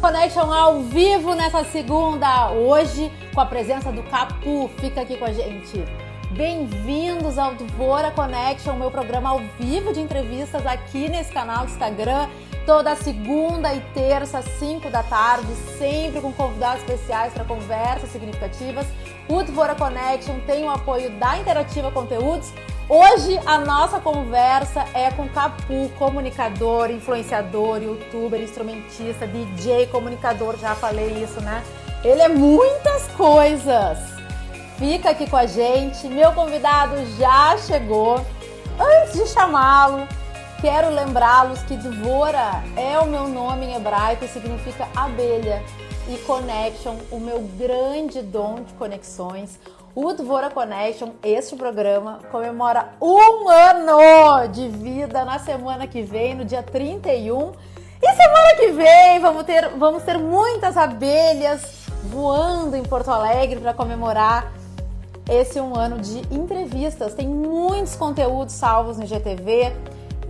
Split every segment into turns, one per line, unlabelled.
Connection ao vivo nessa segunda, hoje com a presença do Capu. Fica aqui com a gente. Bem-vindos ao Dvora Connection, meu programa ao vivo de entrevistas aqui nesse canal do Instagram, toda segunda e terça, 5 da tarde, sempre com convidados especiais para conversas significativas. O Dvora Connection tem o apoio da Interativa Conteúdos, Hoje a nossa conversa é com Capu, comunicador, influenciador, youtuber, instrumentista, DJ, comunicador, já falei isso, né? Ele é muitas coisas. Fica aqui com a gente. Meu convidado já chegou. Antes de chamá-lo, quero lembrá-los que Dvora é o meu nome em hebraico e significa abelha. E Connection, o meu grande dom de conexões o Dvora Connection, este programa, comemora um ano de vida na semana que vem, no dia 31. E semana que vem vamos ter, vamos ter muitas abelhas voando em Porto Alegre para comemorar esse um ano de entrevistas. Tem muitos conteúdos salvos no GTV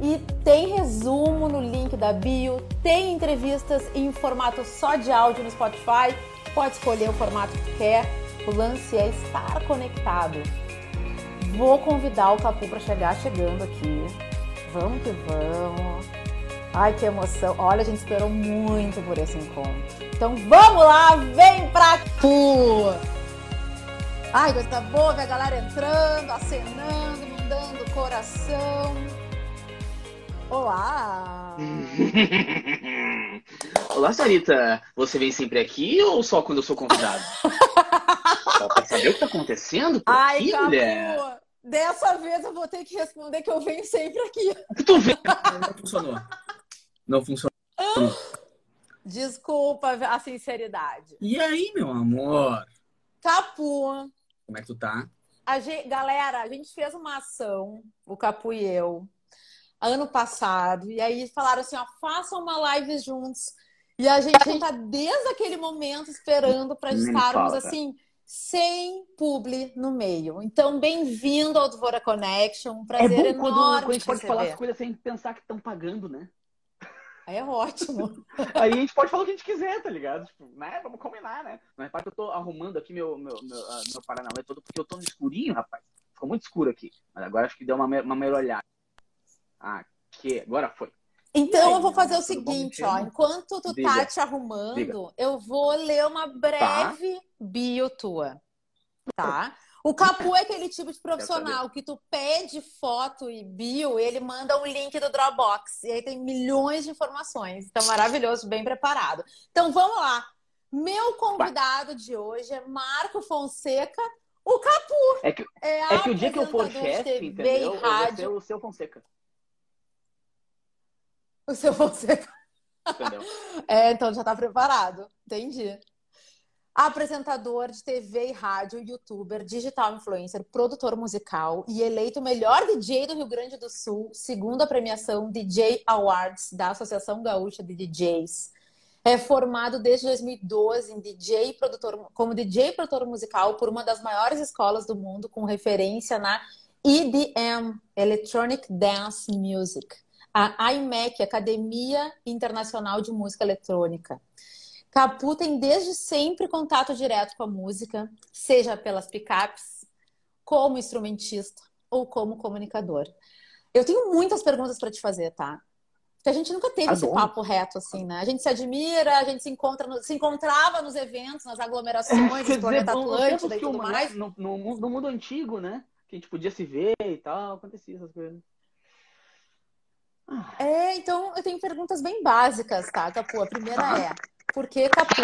e tem resumo no link da bio, tem entrevistas em formato só de áudio no Spotify. Pode escolher o formato que quer. O lance é estar conectado. Vou convidar o Capu para chegar chegando aqui. Vamos que vamos. Ai, que emoção. Olha, a gente esperou muito por esse encontro. Então vamos lá, vem pra tu! Ai, coisa boa, a galera entrando, acenando, mandando coração. Olá!
Olá, Sarita. Você vem sempre aqui ou só quando eu sou convidado? só pra saber o que tá acontecendo por
Ai,
aqui,
Capu,
mulher.
Dessa vez eu vou ter que responder que eu venho sempre aqui.
Tu vê? Não funcionou. Não funcionou.
Desculpa a sinceridade.
E aí, meu amor?
Capu,
Como é que tu tá?
a gente, galera, a gente fez uma ação, o Capu e eu, ano passado, e aí falaram assim, ó, façam uma live juntos. E a gente tá desde aquele momento esperando para estarmos
fala.
assim, sem publi no meio. Então, bem-vindo ao Dvora Connection, um prazer
é bom quando,
enorme
quando a gente
te
pode falar as coisas sem pensar que estão pagando, né?
É ótimo.
Aí a gente pode falar o que a gente quiser, tá ligado? Tipo, né? Vamos combinar, né? Não repara que eu tô arrumando aqui meu, meu, meu, ah, meu Paranauê todo porque eu tô no escurinho, rapaz. Ficou muito escuro aqui. Mas agora acho que deu uma, uma melhorada. Aqui, agora foi.
Então,
E aí,
eu vou fazer o seguinte, ó. Enquanto tu
Diga.
tá te arrumando,
Diga.
eu vou ler uma breve bio tua, tá? O Capu é aquele tipo de profissional que tu pede foto e bio, ele manda um link do Dropbox. E aí tem milhões de informações. Então, maravilhoso, bem preparado. Então, vamos lá. Meu convidado de hoje é Marco Fonseca, o Capu.
É que,
É,
é que o dia que eu for chefe, entendeu?
e
Eu vou ser o seu Fonseca.
O seu Fonseca.
Entendeu?
É, então já tá preparado. Entendi. Apresentador de TV e rádio, youtuber, digital influencer, produtor musical e eleito o melhor DJ do Rio Grande do Sul, segundo a premiação DJ Awards da Associação Gaúcha de DJs. É formado desde 2012 em DJ produtor, como DJ produtor musical por uma das maiores escolas do mundo, com referência na EDM, Electronic Dance Music a IMEC, Academia Internacional de Música Eletrônica. Capu tem desde sempre contato direto com a música, seja pelas picapes, como instrumentista ou como comunicador. Eu tenho muitas perguntas para te fazer, tá? Porque a gente nunca teve esse
Adoro.
papo reto assim, né? A gente se admira, a gente se, encontra no- se encontrava nos eventos, nas aglomerações planeta
no- nos
Atlântida e tudo
o-
mais.
No, no, no mundo antigo, né? Que a gente podia se ver e tal, acontecia essas coisas.
É, então eu tenho perguntas bem básicas, tá, Capu? A primeira é: por que Capu?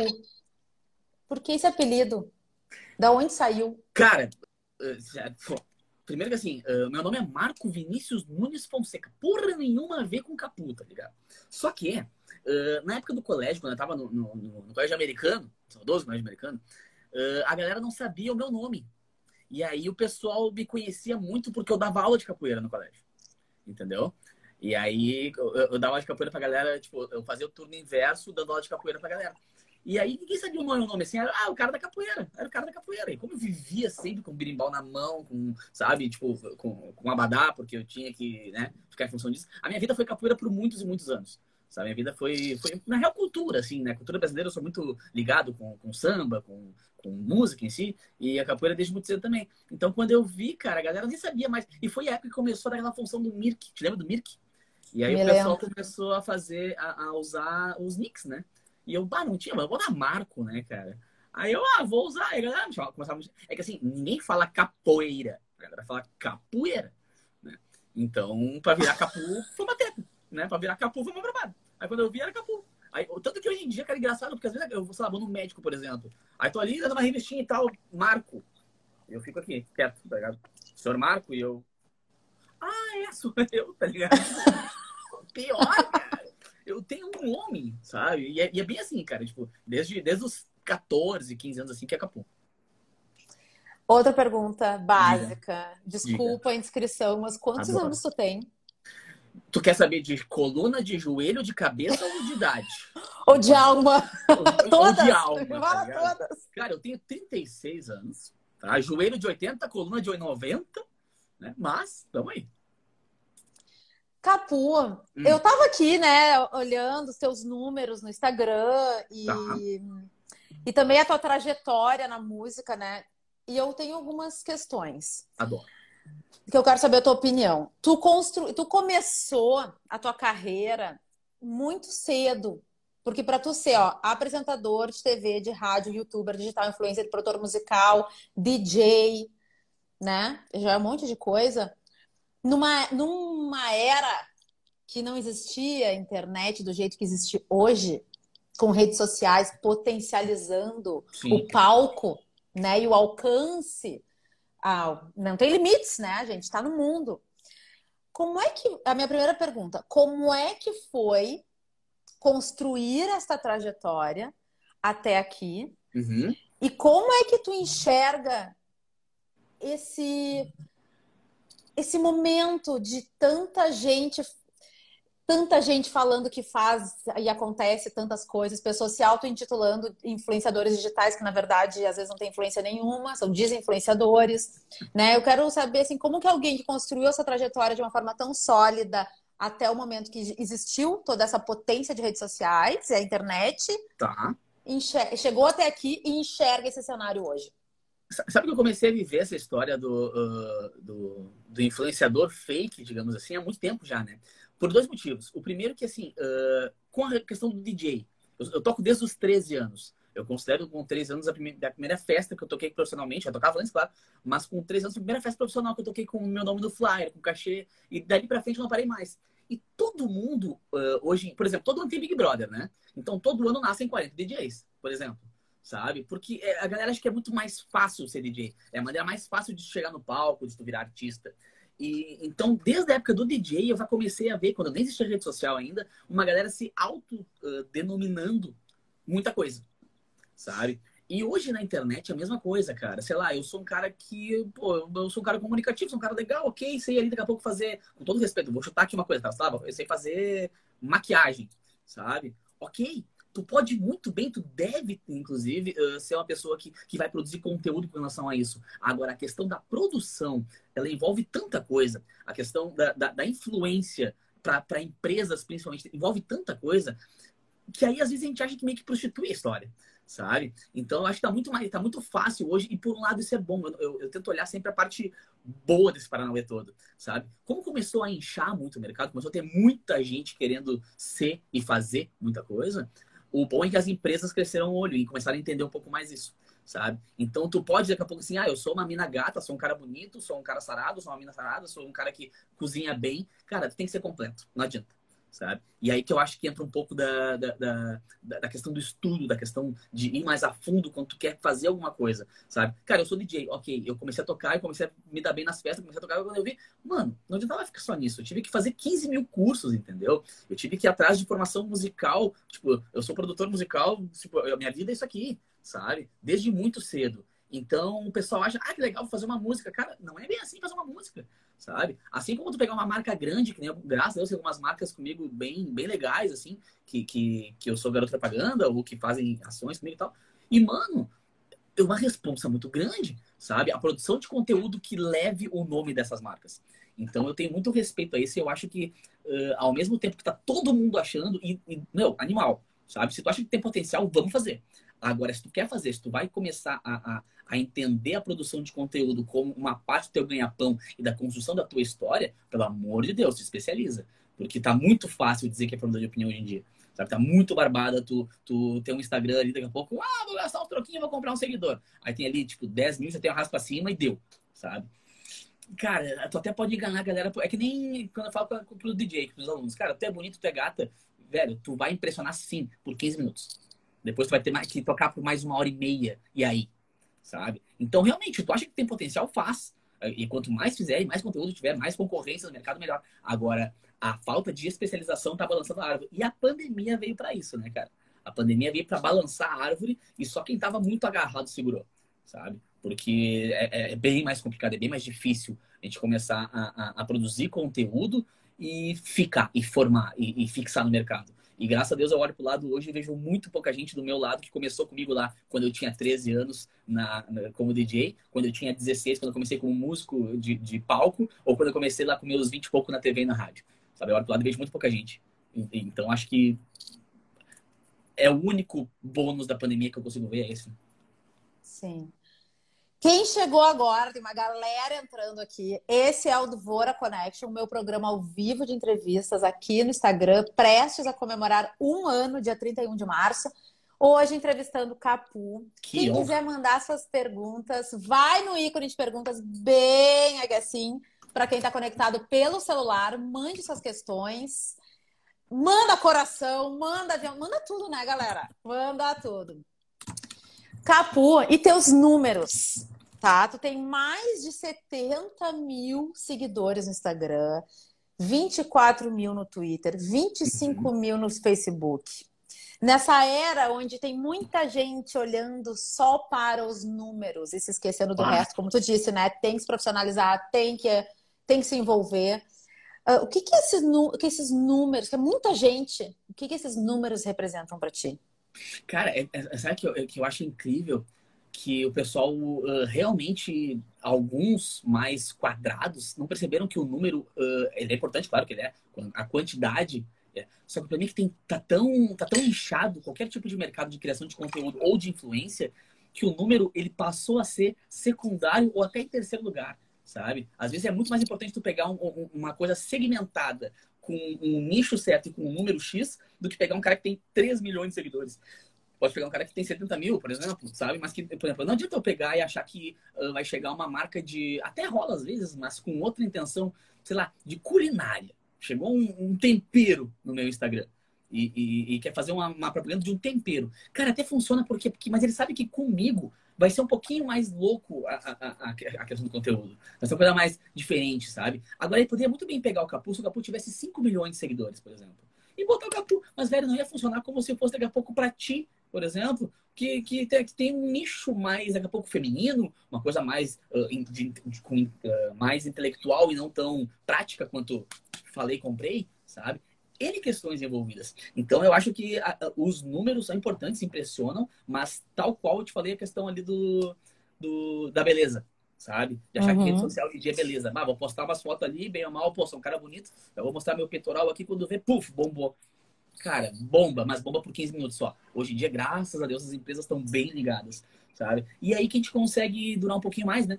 Por que esse apelido? Da onde saiu?
Cara, eh, primeiro que assim, eh, meu nome é Marco Vinícius Nunes Fonseca. Porra nenhuma a ver com Capu, tá ligado? Só que, eh, na época do colégio, quando eu tava no, no- no- colégio americano, saudoso colégio americano, a galera não sabia o meu nome. E aí o pessoal me conhecia muito porque eu dava aula de capoeira no colégio. Entendeu? E aí eu, eu dava aula de capoeira pra galera, tipo, eu fazia o turno inverso dando aula de capoeira pra galera. E aí ninguém sabia o meu nome assim, era ah, o cara da capoeira, era o cara da capoeira. E como eu vivia sempre com birimbau na mão, com, sabe, tipo, com, com abadá, porque eu tinha que, né, ficar em função disso. A minha vida foi capoeira por muitos e muitos anos, Sabe? Minha vida foi, foi, na real, cultura, assim, né? Cultura brasileira, eu sou muito ligado com, com samba, com, com música em si, e a capoeira desde muito cedo também. Então, quando eu vi, cara, a galera nem sabia mais. E foi a época que começou aquela função do Mirk. Te lembra do Mirk? E aí
Me
o pessoal
lembro.
começou a fazer, a, a usar os nicks, né? E eu, bah, não tinha, mas eu vou dar Marco, né, cara? Aí eu, ah, vou usar. Aí a galera me começava a... É que assim, ninguém fala capoeira. A galera fala capoeira, né? Então, pra virar capu, foi uma treta, né? Pra virar capu, foi uma bravada. Aí quando eu vi, era capu. Aí, tanto que hoje em dia, cara, é engraçado, porque às vezes eu vou, sei lá, vou no médico, por exemplo. Aí tô ali, dando uma revistinha e tal, Marco. Eu fico aqui, quieto, tá ligado? Senhor Marco, e eu... Ah, é, sou eu, tá ligado? Pior, cara. Eu tenho um nome, sabe? E é, e é bem assim, cara, tipo, desde, desde os 14, 15 anos assim, que é capu.
Outra pergunta básica. Desculpa a inscrição, mas quantos
Adoro.
anos tu tem?
Tu quer saber de coluna, de joelho, de cabeça ou de idade?
Ou de alma?
Ou- ou
todas!
de alma, tá
Fala
ligado?
todas!
Cara, eu tenho 36 anos, tá? Joelho de 80, coluna de 90, né? Mas, tamo aí.
Capu,
Hum.
eu tava aqui, né, olhando os teus números no Instagram e,
Tá.
e também a tua trajetória na música, né? E eu tenho algumas questões
Adoro.
que eu quero saber a tua opinião. Tu, constru... tu começou a tua carreira muito cedo, porque para tu ser, ó, apresentador de TV, de rádio, youtuber, digital, influencer, produtor musical, DJ, né? Já é um monte de coisa. Numa, numa era que não existia internet do jeito que existe hoje, com redes sociais potencializando
Sim.
o palco, né, e o alcance, ah, não tem limites, né? A gente está no mundo. Como é que a minha primeira pergunta, como é que foi construir essa trajetória até aqui?
Uhum.
E como é que tu enxerga esse esse momento de tanta gente tanta gente falando que faz e acontece tantas coisas, pessoas se auto-intitulando influenciadores digitais que na verdade às vezes não tem influência nenhuma, são desinfluenciadores, né? Eu quero saber assim, como que alguém que construiu essa trajetória de uma forma tão sólida até o momento que existiu toda essa potência de redes sociais, e a internet,
Tá.
chegou até aqui e enxerga esse cenário hoje.
Sa- Sabe que eu comecei a viver essa história do, ah, do, do influenciador fake, digamos assim, há muito tempo já, né? Por dois motivos. O primeiro que, assim, ah, com a questão do DJ. Eu, eu toco desde os 13 anos. Eu considero com 13 anos a primeira, a primeira festa que eu toquei profissionalmente. Eu tocava antes, claro. Mas com 13 anos, a primeira festa profissional que eu toquei com o meu nome no flyer, com cachê. E dali pra frente eu não parei mais. E todo mundo, ah, hoje, por exemplo, todo ano tem Big Brother, né? Então todo ano nascem 40 DJs, por exemplo sabe? Porque é, a galera acha que é muito mais fácil ser DJ. É a maneira mais fácil de chegar no palco, de tu virar artista. E então, desde a época do DJ, eu já comecei a ver, quando nem existia rede social ainda, uma galera se auto-denominando muita coisa, sabe? E hoje na internet é a mesma coisa, cara. Sei lá, eu sou um cara que, pô, eu sou um cara comunicativo, sou um cara legal, ok, sei ali daqui a pouco fazer, com todo respeito, vou chutar aqui uma coisa, tá? Eu sei fazer maquiagem, sabe? Ok, tu pode muito bem, tu deve, inclusive, uh, ser uma pessoa que, que vai produzir conteúdo com relação a isso. Agora, a questão da produção, ela envolve tanta coisa. A questão da, da, da influência para empresas, principalmente, envolve tanta coisa que aí, às vezes, a gente acha que meio que prostitui a história, sabe? Então, eu acho que tá muito, tá muito fácil hoje e, por um lado, isso é bom. Eu, eu, eu tento olhar sempre a parte boa desse Paranauê todo, sabe? Como começou a inchar muito o mercado, começou a ter muita gente querendo ser e fazer muita coisa, o bom é que as empresas cresceram o olho e começaram a entender um pouco mais isso, sabe? Então tu pode daqui a pouco assim, ah, eu sou uma mina gata, sou um cara bonito, sou um cara sarado, sou uma mina sarada, sou um cara que cozinha bem. Cara, tu tem que ser completo, não adianta, sabe? E aí que eu acho que entra um pouco da, da, da, da questão do estudo, da questão de ir mais a fundo quando tu quer fazer alguma coisa, sabe? Cara, eu sou DJ, ok, eu comecei a tocar, eu comecei a me dar bem nas festas, comecei a tocar, quando eu vi, mano, não adiantava ficar só nisso, eu tive que fazer 15 mil cursos, entendeu? Eu tive que ir atrás de formação musical, tipo, eu sou produtor musical, tipo, a minha vida é isso aqui, sabe? Desde muito cedo. Então o pessoal acha, ah, que legal fazer uma música. Cara, não é bem assim fazer uma música, sabe? Assim como tu pegar uma marca grande, que nem eu, graças a Deus, tem algumas marcas comigo bem, bem legais, assim, que, que, que eu sou garoto propaganda ou que fazem ações comigo e tal. E, mano, é uma responsa muito grande, sabe? A produção de conteúdo que leve o nome dessas marcas. Então eu tenho muito respeito a isso e eu acho que, uh, ao mesmo tempo que tá todo mundo achando, e, e, meu, animal, sabe? Se tu acha que tem potencial, vamos fazer. Agora, se tu quer fazer, se tu vai começar a, a, a entender a produção de conteúdo como uma parte do teu ganha-pão e da construção da tua história, pelo amor de Deus, se especializa. Porque tá muito fácil dizer que é formador de opinião hoje em dia. Sabe, tá muito barbada tu, tu ter um Instagram ali, daqui a pouco, ah, vou gastar um troquinho, vou comprar um seguidor. Aí tem ali, tipo, 10 mil, você tem um raspa pra cima e deu, sabe? Cara, tu até pode enganar a galera. É que nem quando eu falo para pro DJ, pros alunos. Cara, tu é bonito, tu é gata. Velho, tu vai impressionar sim por 15 minutos. Depois tu vai ter mais, que tocar por mais uma hora e meia. E aí? Sabe? Então, realmente, tu acha que tem potencial, faz. E quanto mais fizer e mais conteúdo tiver, mais concorrência no mercado, melhor. Agora, a falta de especialização tá balançando a árvore. E a pandemia veio para isso, né, cara? A pandemia veio para balançar a árvore e só quem tava muito agarrado segurou, sabe? porque é, é, bem mais complicado, é bem mais difícil a gente começar a, a, a produzir conteúdo e ficar, e formar, e, e, fixar no mercado. E graças a Deus eu olho para o lado hoje e vejo muito pouca gente do meu lado que começou comigo lá quando eu tinha 13 anos na, na como DJ, quando eu tinha 16, quando eu comecei como músico de, de palco, ou quando eu comecei lá com meus 20 e pouco na TV e na rádio. Sabe? Eu olho para o lado e vejo muito pouca gente. Então acho que é o único bônus da pandemia que eu consigo ver é esse.
Sim. Quem chegou agora, tem uma galera entrando aqui. Esse é o Dvora Connection, meu programa ao vivo de entrevistas aqui no Instagram, prestes a comemorar um ano, dia 31 de março. Hoje entrevistando Capu. Que Quem honra. quiser mandar suas perguntas, vai no ícone de perguntas bem assim. Para quem está conectado pelo celular, mande suas questões. Manda coração, manda avião, manda tudo, né, galera? Manda tudo. Capu, e teus números? Tá? Tu tem mais de 70 mil seguidores no Instagram, 24 mil no Twitter, 25 uhum. mil no Facebook. Nessa era onde tem muita gente olhando só para os números e se esquecendo do ah. resto, como tu disse, né? Tem que se profissionalizar, tem que, tem que se envolver. Uh, o que que esses, que esses números, que é muita gente, o que que esses números representam para ti?
Cara, é, é, sabe que eu, que eu acho incrível? Que o pessoal uh, realmente, alguns mais quadrados, não perceberam que o número uh, ele é importante, claro que ele é, a quantidade. É. Só que para mim que tem, tá, tão, tá tão inchado qualquer tipo de mercado de criação de conteúdo ou de influência que o número ele passou a ser secundário ou até em terceiro lugar, sabe? Às vezes é muito mais importante tu pegar um, um, uma coisa segmentada com um nicho certo e com um número X do que pegar um cara que tem 3 milhões de seguidores. Pode pegar um cara que tem 70 mil, por exemplo, sabe? Mas que, por exemplo, não adianta eu pegar e achar que uh, vai chegar uma marca de. Até rola às vezes, mas com outra intenção, sei lá, de culinária. Chegou um, um tempero no meu Instagram. E, e, e quer fazer uma, uma, propaganda de um tempero. Cara, até funciona porque, porque. Mas ele sabe que comigo vai ser um pouquinho mais louco a, a, a, a questão do conteúdo. Vai ser uma coisa mais diferente, sabe? Agora ele poderia muito bem pegar o Capu se o Capu tivesse 5 milhões de seguidores, por exemplo. E botar o Capu. Mas, velho, não ia funcionar como se fosse daqui a pouco pra ti por exemplo, que, que, tem, que tem um nicho mais, daqui a pouco, feminino, uma coisa mais, uh, de, de, com, uh, mais intelectual e não tão prática quanto falei, comprei, sabe? N questões envolvidas. Então, eu acho que a, a, os números são importantes, impressionam, mas tal qual eu te falei, a questão ali do, do da beleza, sabe? De achar uhum. que rede social hoje em dia é beleza. Ah, vou postar umas fotos ali, bem ou mal, pô, sou um cara bonito, eu vou mostrar meu peitoral aqui, quando vê, puf, bombou cara, bomba, mas bomba por 15 minutos só. Hoje em dia, graças a Deus, as empresas estão bem ligadas, sabe? E aí que a gente consegue durar um pouquinho mais, né?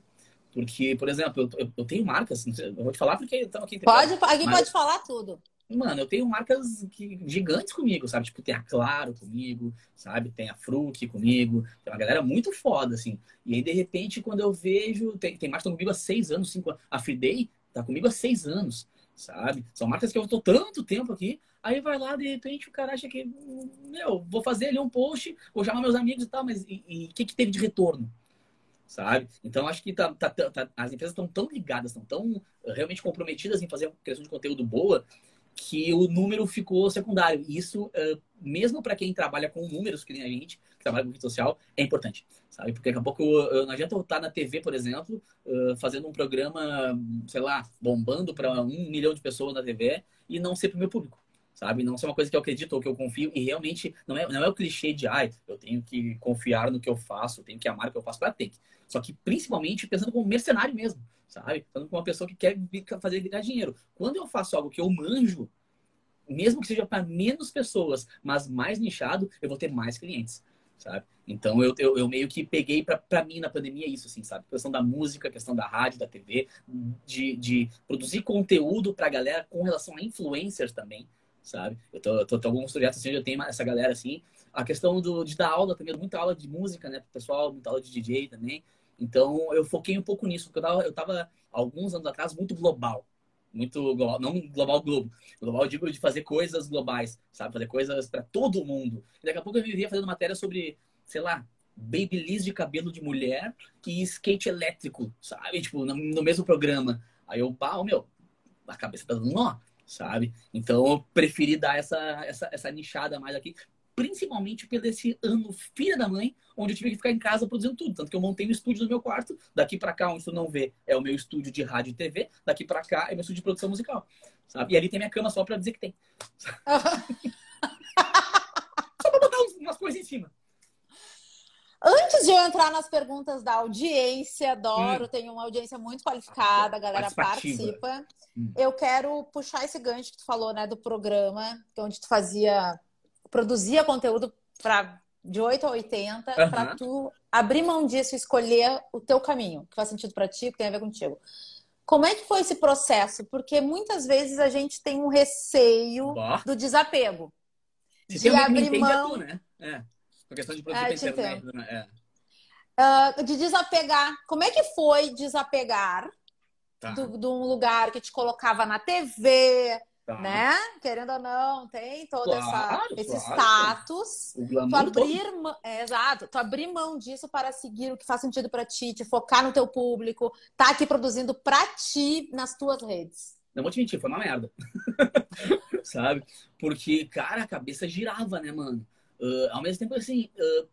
Porque, por exemplo, eu, eu tenho marcas, eu vou te falar porque estamos aqui.
Pode, aqui mas... pode falar tudo.
Mano, eu tenho marcas que, gigantes comigo, sabe? Tipo, tem a Claro comigo, sabe? Tem a Fruc comigo. Tem uma galera muito foda, assim. E aí, de repente, quando eu vejo... Tem, tem marcas que estão comigo há seis anos, cinco anos. A Friday tá comigo há seis anos, sabe? São marcas que eu estou tanto tempo aqui. Aí vai lá, de repente, o cara acha que, meu, vou fazer ali um post, vou chamar meus amigos e tal, mas e o que, que teve de retorno? Sabe? Então, acho que tá, tá, tá, as empresas estão tão ligadas, estão tão realmente comprometidas em fazer criação de conteúdo boa, que o número ficou secundário. Isso, uh, mesmo para quem trabalha com números, que nem a gente, que trabalha com rede social, é importante, sabe? Porque daqui a pouco não adianta eu estar na TV, por exemplo, uh, fazendo um programa, sei lá, bombando para um milhão de pessoas na TV e não ser para o meu público sabe? Não ser uma coisa que eu acredito ou que eu confio. E realmente não é, não é o clichê de, ai, eu tenho que confiar no que eu faço, eu tenho que amar o que eu faço. para ter. Só que principalmente pensando como mercenário mesmo, sabe? Falando com uma pessoa que quer fazer virar dinheiro. Quando eu faço algo que eu manjo, mesmo que seja para menos pessoas, mas mais nichado, eu vou ter mais clientes, sabe? Então eu, eu, eu meio que peguei para mim na pandemia isso, assim, sabe? A questão da música, questão da rádio, da TV, de, de produzir conteúdo para a galera com relação a influencers também, sabe? Eu tô, eu tô, tô alguns projetos assim, eu tenho essa galera assim. A questão do, de dar aula também, muita aula de música, né, pro pessoal, muita aula de DJ também. Então eu foquei um pouco nisso, porque eu tava, eu tava alguns anos atrás muito global. Muito global, não global globo. Global digo de fazer coisas globais, sabe? Fazer coisas para todo mundo. E daqui a pouco eu vivia fazendo matéria sobre, sei lá, babyliss de cabelo de mulher e skate elétrico, sabe? Tipo, no, no mesmo programa. Aí eu, pau, meu, a cabeça tá dando nó, sabe? Então eu preferi dar essa, essa, essa nichada mais aqui, principalmente pelo esse ano filha da mãe, onde eu tive que ficar em casa produzindo tudo. Tanto que eu montei um estúdio no meu quarto. Daqui para cá, onde tu não vê, é o meu estúdio de rádio e TV. Daqui para cá é meu estúdio de produção musical. Sabe? E ali tem minha cama só para dizer que tem. só pra botar umas coisas em cima.
Antes de eu entrar nas perguntas da audiência, adoro, hum. tem uma audiência muito qualificada, a galera participa. Hum. Eu quero puxar esse gancho que tu falou, né, do programa, onde tu fazia produzia conteúdo para de 8 a 80 uhum. para tu abrir mão disso e escolher o teu caminho, que faz sentido para ti, que tem a ver contigo. Como é que foi esse processo? Porque muitas vezes a gente tem um receio Boa. do desapego.
Se de abrir mão, tu, né? É. Por questão de produzir é, internet,
né? É. Uh, de desapegar. Como é que foi desapegar tá. de um lugar que te colocava na TV, Tá. Né? Querendo ou não, tem todo claro, essa, esse status. Tu abrir, mão, é, exato, tu abrir mão disso para seguir o que faz sentido para ti, te focar no teu público, tá aqui produzindo para ti nas tuas redes.
Não vou te mentir, foi uma merda. Sabe? Porque, cara, a cabeça girava, né, mano? Uh, ao mesmo tempo, assim, uh,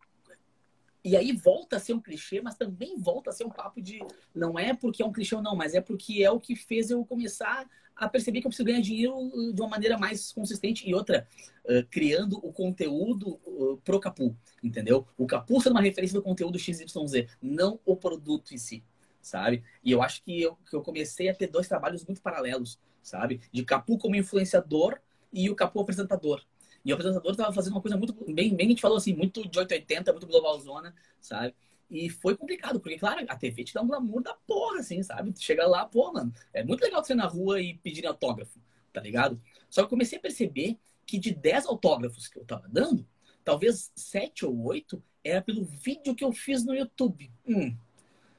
e aí volta a ser um clichê, mas também volta a ser um papo de não é porque é um clichê ou não, mas é porque é o que fez eu começar a perceber que eu preciso ganhar dinheiro uh, de uma maneira mais consistente e outra, uh, criando o conteúdo uh, pro Capu, entendeu? O Capu sendo uma referência do conteúdo XYZ, não o produto em si, sabe? E eu acho que eu, que eu comecei a ter dois trabalhos muito paralelos, sabe? De Capu como influenciador e o Capu apresentador. E o apresentador estava fazendo uma coisa muito, bem, bem a gente falou assim, muito de 880, muito globalzona, sabe? E foi complicado, porque, claro, a TV te dá um glamour da porra, assim, sabe? Tu chega lá, pô, mano, é muito legal você ir na rua e pedir autógrafo, tá ligado? Só que eu comecei a perceber que de 10 autógrafos que eu tava dando, talvez 7 ou 8 era pelo vídeo que eu fiz no YouTube. Hum,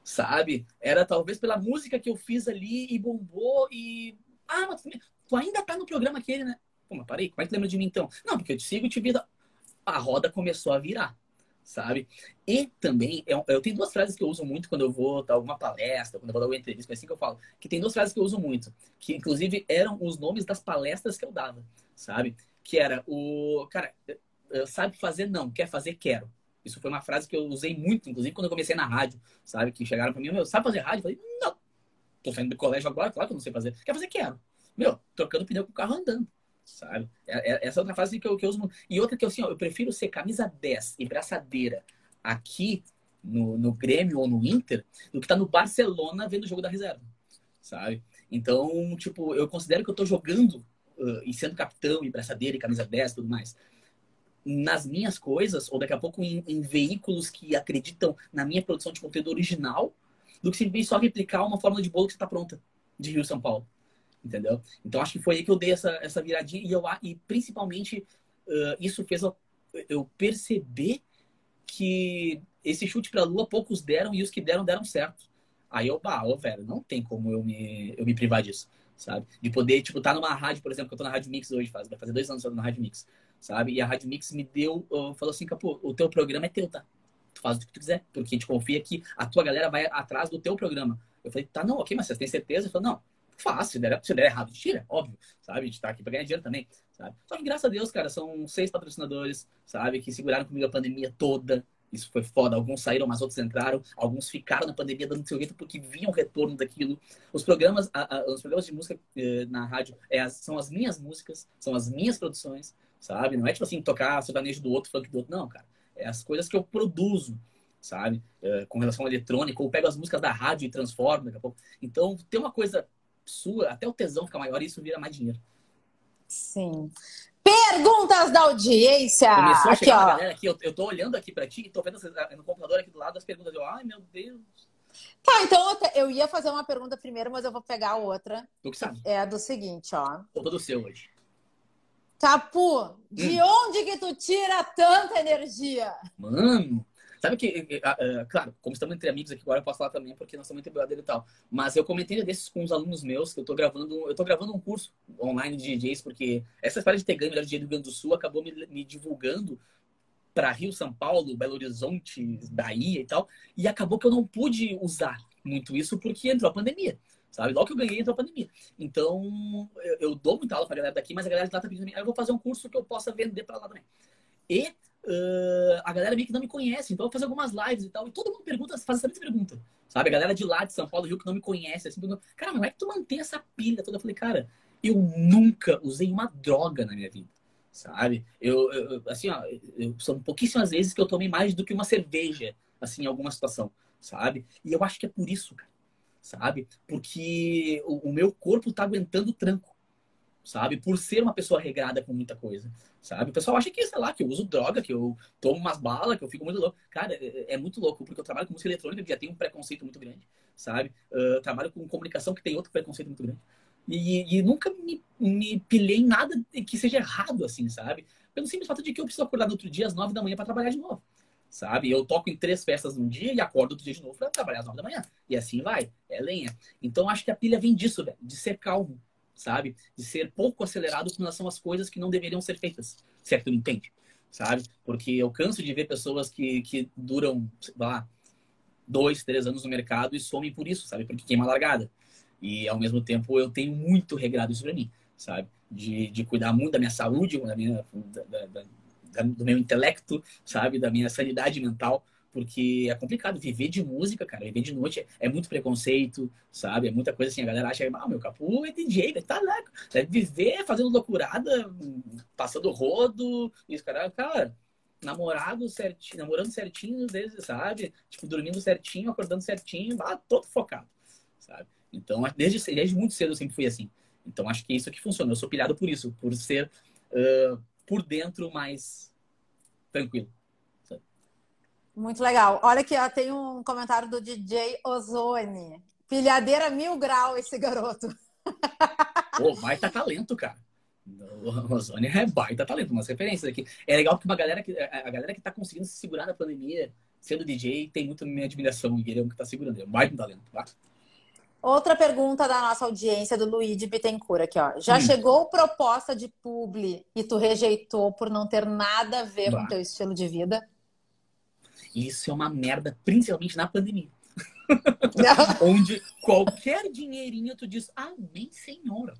sabe? Era talvez pela música que eu fiz ali e bombou e. Ah, mas tu ainda tá no programa aquele, né? Pô, mas parei, como é que lembra de mim então? Não, porque eu te sigo e te vi. A roda começou a virar sabe? E também, eu, eu, tenho duas frases que eu uso muito quando eu vou dar alguma palestra, quando eu vou dar uma entrevista, é assim que eu falo. Que tem duas frases que eu uso muito, que inclusive eram os nomes das palestras que eu dava, sabe? Que era o. Cara, sabe fazer não, quer fazer quero. Isso foi uma frase que eu usei muito, inclusive quando eu comecei na rádio, sabe? Que chegaram pra mim, meu, sabe fazer rádio? Eu falei, não. Tô saindo do colégio agora, claro que eu não sei fazer. Quer fazer quero. Meu, trocando pneu com o carro andando sabe? É, é, essa é outra frase que eu, que eu uso. E outra que eu, assim, ó, eu prefiro ser camisa 10 e braçadeira aqui no, no Grêmio ou no Inter do que estar tá no Barcelona vendo o jogo da reserva, sabe? Então, tipo, eu considero que eu tô jogando uh, e sendo capitão e braçadeira e camisa 10 e tudo mais nas minhas coisas, ou daqui a pouco em, em, veículos que acreditam na minha produção de conteúdo original, do que simplesmente só replicar uma fórmula de bolo que está pronta de Rio São Paulo entendeu? Então acho que foi aí que eu dei essa, essa viradinha e, eu, e principalmente uh, isso fez eu, eu, perceber que esse chute para a lua poucos deram e os que deram deram certo. Aí eu, bah, ô, velho, não tem como eu me, eu me privar disso, sabe? De poder, tipo, estar tá numa rádio, por exemplo, que eu tô na Rádio Mix hoje, faz, vai fazer dois anos que eu tô na Rádio Mix, sabe? E a Rádio Mix me deu, uh, falou assim, pô, o teu programa é teu, tá? Tu faz o que tu quiser, porque a gente confia que a tua galera vai atrás do teu programa. Eu falei, tá, não, ok, mas você tem certeza? Ele falou, não, fácil, se der, se der errado, tira, óbvio, sabe? A gente tá aqui pra ganhar dinheiro também, sabe? Só que graças a Deus, cara, são seis patrocinadores, sabe? Que seguraram comigo a pandemia toda. Isso foi foda. Alguns saíram, mas outros entraram. Alguns ficaram na pandemia dando seu jeito porque viam o retorno daquilo. Os programas, a, a, os programas de música eh, na rádio é as, são as minhas músicas, são as minhas produções, sabe? Não é tipo assim, tocar sertanejo do outro, funk do outro. Não, cara. É as coisas que eu produzo, sabe? Uh, com relação ao eletrônico, ou pego as músicas da rádio e transformo daqui a pouco. Então, tem uma coisa sua, até o tesão fica maior e isso vira mais dinheiro.
Sim. Perguntas da audiência!
Começou a chegar aqui, ó. galera aqui, eu, eu tô olhando aqui pra ti e tô vendo no computador aqui do lado as perguntas. Eu, ai, meu Deus.
Tá, então eu ia fazer uma pergunta primeiro, mas eu vou pegar outra.
Tu que sabe.
É do seguinte, ó.
Culpa do seu hoje.
Capu, de hum. onde que tu tira tanta energia?
Mano, sabe que, uh, claro, como estamos entre amigos aqui agora, eu posso falar também, porque nós estamos entre brother e tal. Mas eu comentei desses com os alunos meus, que eu tô gravando, eu tô gravando um curso online de DJs, porque essa história de ter ganho melhor DJ do Rio Grande do Sul acabou me, me divulgando para Rio, São Paulo, Belo Horizonte, Bahia e tal. E acabou que eu não pude usar muito isso porque entrou a pandemia. Sabe? Logo que eu ganhei, entrou a pandemia. Então, eu, eu dou muita aula pra galera daqui, mas a galera de lá tá pedindo, ah, eu vou fazer um curso que eu possa vender para lá também. E uh, a galera meio que não me conhece, então eu vou fazer algumas lives e tal. E todo mundo pergunta, faz essa mesma pergunta. Sabe? A galera de lá, de São Paulo, Rio, que não me conhece, assim, pergunta, cara, como é que tu mantém essa pilha toda? Eu falei, cara, eu nunca usei uma droga na minha vida sabe? Eu, eu, assim, ó, eu, são pouquíssimas vezes que eu tomei mais do que uma cerveja, assim, em alguma situação, sabe? E eu acho que é por isso, cara, sabe? Porque o, o meu corpo tá aguentando tranco, sabe? Por ser uma pessoa regrada com muita coisa, sabe? O pessoal acha que, sei lá, que eu uso droga, que eu tomo umas balas, que eu fico muito louco. Cara, é, é muito louco, porque eu trabalho com música eletrônica, que já tem um preconceito muito grande, sabe? Trabalho com comunicação, que tem outro preconceito muito grande. E, e nunca me, me pilhei em nada que seja errado, assim, sabe? Pelo simples fato de que eu preciso acordar no outro dia às nove da manhã para trabalhar de novo, sabe? Eu toco em três festas num dia e acordo outro dia de novo para trabalhar às nove da manhã. E assim vai, é lenha. Então acho que a pilha vem disso, velho, de ser calmo, sabe? De ser pouco acelerado com relação às coisas que não deveriam ser feitas, certo? Não entende? Sabe? Porque eu canso de ver pessoas que, que duram, sei lá, dois, três anos no mercado e somem por isso, sabe? Porque queima a largada. E ao mesmo tempo eu tenho muito regrado isso para mim, sabe? De, de cuidar muito da minha saúde, da minha, da, da, do meu intelecto, sabe? Da minha sanidade mental, porque é complicado viver de música, cara. Viver de noite é, é muito preconceito, sabe? É muita coisa assim. A galera acha, ah, meu capu é DJ, tá lá. Deve viver fazendo loucurada, passando rodo. Isso, cara, cara namorado certinho, namorando certinho, vezes, sabe? Tipo, dormindo certinho, acordando certinho, ah, todo focado, sabe? Então, desde, desde muito cedo eu sempre fui assim. Então, acho que é isso que funciona. Eu sou pilhado por isso, por ser uh, por dentro mais tranquilo.
Muito legal. Olha aqui, ó, tem um comentário do DJ Ozone. Pilhadeira mil grau esse garoto.
Pô, baita talento, cara. O Ozone é baita talento, umas referências aqui. É legal que uma galera que a galera que tá conseguindo se segurar na pandemia, sendo DJ, tem muito minha admiração. E ele é um que tá segurando. É um baita talento, tá?
Outra pergunta da nossa audiência, do Luigi Bittencourt aqui, ó. Já hum. chegou proposta de publi e tu rejeitou por não ter nada a ver bah. com teu estilo de vida?
Isso é uma merda, principalmente na pandemia. Onde qualquer dinheirinho tu diz, amém, senhora.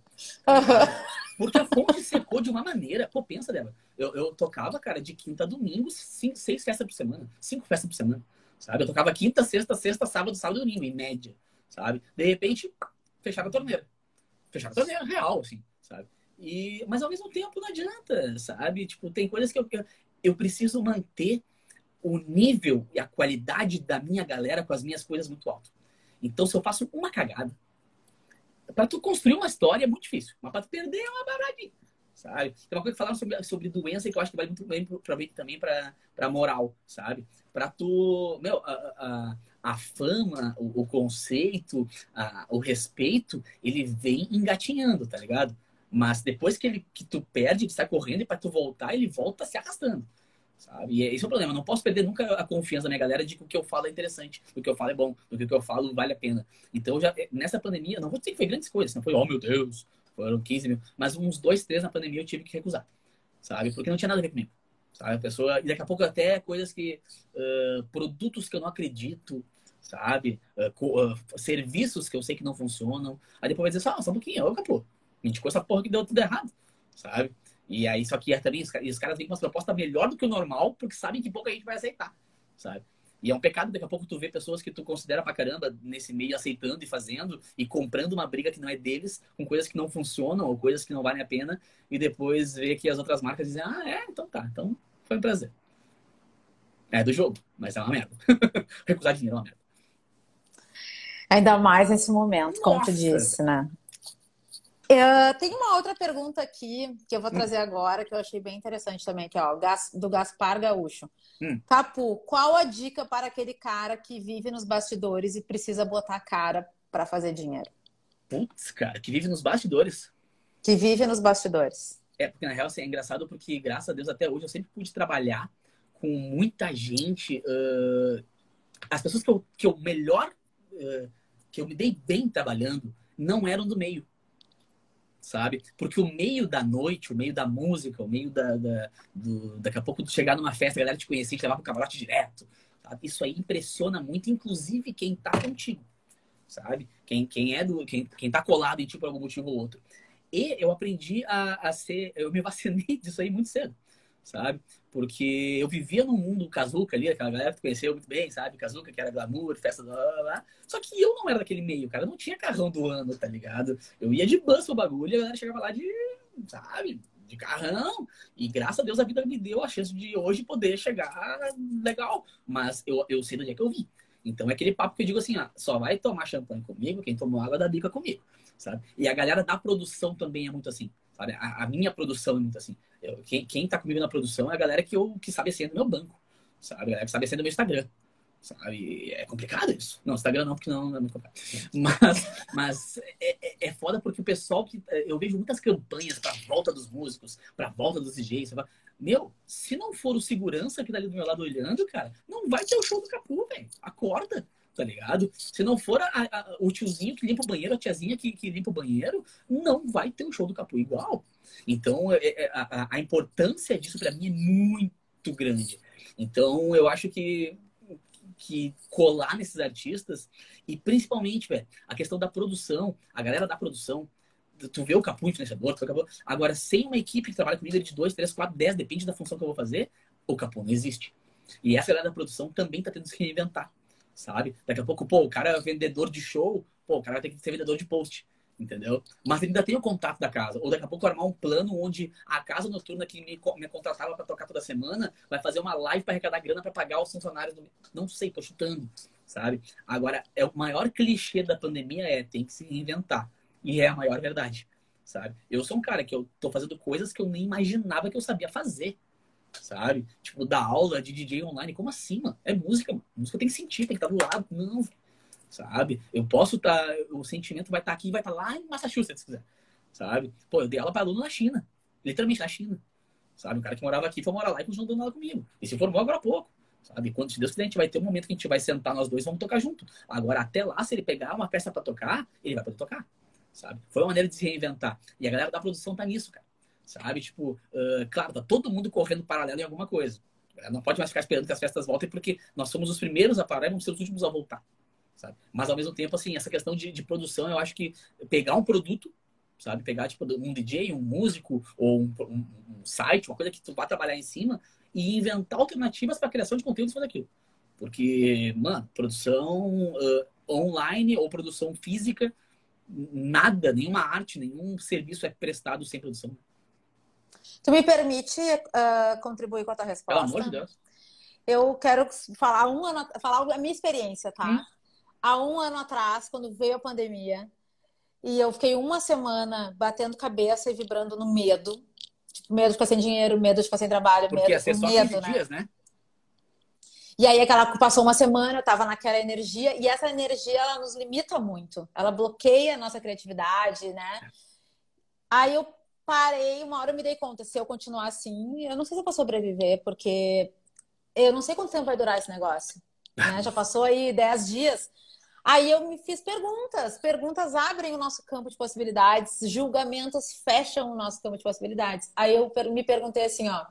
Porque a fonte secou de uma maneira. Pô, pensa dela. Eu, eu tocava, cara, de quinta a domingo, cinco, seis festas por semana. Cinco festas por semana. Sabe? Eu tocava quinta, sexta, sexta, sábado, sábado e domingo, em média sabe? De repente, fechava a torneira. Fechava a torneira real, assim, sabe? E, mas ao mesmo tempo não adianta, sabe? Tipo, tem coisas que eu, eu preciso manter o nível e a qualidade da minha galera com as minhas coisas muito alto. Então, se eu faço uma cagada, para tu construir uma história é muito difícil, mas para tu perder é uma baradinha, sabe? Tem uma coisa que falaram sobre, sobre doença que eu acho que vai muito bem para também para moral, sabe? Para tu, meu, a, a, a fama, o, o conceito, a, o respeito, ele vem engatinhando, tá ligado? Mas depois que, ele, que tu perde, que está correndo e para tu voltar, ele volta se arrastando. Sabe? E esse é o problema. Não posso perder nunca a confiança da minha galera de que o que eu falo é interessante, do que eu falo é bom, do que o que eu falo vale a pena. Então, já nessa pandemia, não vou dizer que foi grandes coisas, não foi, oh meu Deus, foram 15 mil, mas uns dois, três na pandemia eu tive que recusar, sabe? Porque não tinha nada a ver comigo. Sabe? A pessoa, e daqui a pouco até coisas que, uh, produtos que eu não acredito, sabe? Uh, uh, serviços que eu sei que não funcionam. Aí depois vai dizer só, ah, só um pouquinho, ô capô, me indicou essa porra que deu tudo errado, sabe? E aí, só que é também, os, os caras vêm com uma proposta melhor do que o normal, porque sabem que pouca gente vai aceitar, sabe? E é um pecado, daqui a pouco tu vê pessoas que tu considera pra caramba nesse meio aceitando e fazendo e comprando uma briga que não é deles, com coisas que não funcionam ou coisas que não valem a pena, e depois vê que as outras marcas dizem, ah, é, então tá, então foi um prazer. É do jogo, mas é uma merda. Recusar dinheiro é uma merda.
Ainda mais nesse momento, como tu disse, né? Eu tenho uma outra pergunta aqui que eu vou trazer hum. agora, que eu achei bem interessante também, que é ó, do Gaspar Gaúcho. Hum. Capu, qual a dica para aquele cara que vive nos bastidores e precisa botar cara para fazer dinheiro?
Putz, cara, que vive nos bastidores.
Que vive nos bastidores.
É, porque na real assim, é engraçado porque, graças a Deus, até hoje eu sempre pude trabalhar com muita gente. Uh, as pessoas que eu, que eu melhor, uh, que eu me dei bem trabalhando, não eram do meio sabe? Porque o meio da noite, o meio da música, o meio da, da do, daqui a pouco de chegar numa festa, a galera te conhecer, te levar pro camarote direto, sabe? Isso aí impressiona muito, inclusive quem tá contigo, sabe? Quem, quem é do, quem, quem tá colado em ti por algum motivo ou outro. E eu aprendi a, a ser, eu me vacinei disso aí muito cedo, sabe? Porque eu vivia no mundo Kazuca ali, aquela galera que conheceu muito bem, sabe? Kazuca, que era glamour, festa lá, lá. Só que eu não era daquele meio, cara. Eu não tinha carrão do ano, tá ligado? Eu ia de bus pro bagulho e a galera chegava lá de, sabe? De carrão. E graças a Deus a vida me deu a chance de hoje poder chegar legal. Mas eu, eu sei do dia que eu vi. Então é aquele papo que eu digo assim, ó, só vai tomar champanhe comigo quem tomou água da bica comigo, sabe? E a galera da produção também é muito assim, sabe? A, a minha produção é muito assim. Eu, quem, quem tá comigo na produção é a galera que, eu, que sabe ser do meu banco, sabe? A galera que sabe ser do meu Instagram, sabe? É complicado isso. Não, Instagram não, porque não é muito complicado. Mas, mas é, é, é foda porque o pessoal que. Eu vejo muitas campanhas pra volta dos músicos, pra volta dos DJs. Meu, se não for o segurança que tá ali do meu lado olhando, cara, não vai ter o show do Capu, velho. Acorda tá ligado? Se não for a, a, o tiozinho que limpa o banheiro, a tiazinha que, que limpa o banheiro, não vai ter um show do Capu igual. Então, é, é, a, a importância disso para mim é muito grande. Então, eu acho que, que colar nesses artistas e principalmente, velho, a questão da produção, a galera da produção, tu vê o Capu influenciador, tu acabou. Agora, sem uma equipe que trabalha com líder de 2, 3, 4, 10, depende da função que eu vou fazer, o Capu não existe. E essa galera da produção também tá tendo que se reinventar, sabe? Daqui a pouco, pô, o cara é vendedor de show, pô, o cara ter que ser vendedor de post entendeu? Mas ele ainda tem o contato da casa. Ou daqui a pouco armar um plano onde a casa noturna que me, me contratava para tocar toda semana vai fazer uma live para arrecadar grana para pagar os funcionários do. Não sei, tô chutando, sabe? Agora, é o maior clichê da pandemia é tem que se reinventar. E é a maior verdade, sabe? Eu sou um cara que eu tô fazendo coisas que eu nem imaginava que eu sabia fazer. Sabe? Tipo, dar aula de DJ online. Como assim, mano? É música, mano. Música tem que sentir, tem que estar do lado. Não, sabe? Eu posso estar, tá, o sentimento vai estar tá aqui, vai estar tá lá em Massachusetts, se quiser, sabe? Pô, eu dei aula para aluno na China, literalmente na China, sabe? Um cara que morava aqui foi morar lá e continuou dando aula comigo. E se formou agora há pouco, sabe? Quando, se Deus quiser, a gente vai ter um momento que a gente vai sentar nós dois, vamos tocar junto. Agora, até lá, se ele pegar uma peça para tocar, ele vai poder tocar, sabe? Foi uma maneira de se reinventar. E a galera da produção tá nisso, cara, sabe? Tipo, uh, claro, tá todo mundo correndo paralelo em alguma coisa. Não pode mais ficar esperando que as festas voltem, porque nós somos os primeiros a parar e vamos ser os últimos a voltar sabe? Mas ao mesmo tempo, assim, essa questão de, de produção, eu acho que pegar um produto, sabe? Pegar, tipo, um DJ, um músico ou um, um, um site, uma coisa que tu vai trabalhar em cima e inventar alternativas para criação de conteúdo sobre aquilo. Porque, mano, produção uh, online ou produção física, nada, nenhuma arte, nenhum serviço é prestado sem produção.
Tu me permite uh, contribuir com a tua resposta?
Pelo amor de Deus.
Eu quero falar um ano, falar a minha experiência, tá? Hum há um ano atrás, quando veio a pandemia, e eu fiquei uma semana batendo cabeça e vibrando no medo. Tipo, medo de ficar sem dinheiro, medo de ficar sem trabalho,
Porque
medo,
ia ser só
medo,
né? dias, né?
E aí aquela passou uma semana, eu tava naquela energia, e essa energia ela nos limita muito. Ela bloqueia a nossa criatividade, né? Aí eu parei, uma hora eu me dei conta, se eu continuar assim, eu não sei se eu vou sobreviver, porque eu não sei quanto tempo vai durar esse negócio. Né? Já passou aí 10 dias. Aí eu me fiz perguntas. Perguntas abrem o nosso campo de possibilidades, julgamentos fecham o nosso campo de possibilidades. Aí eu me perguntei assim, ó.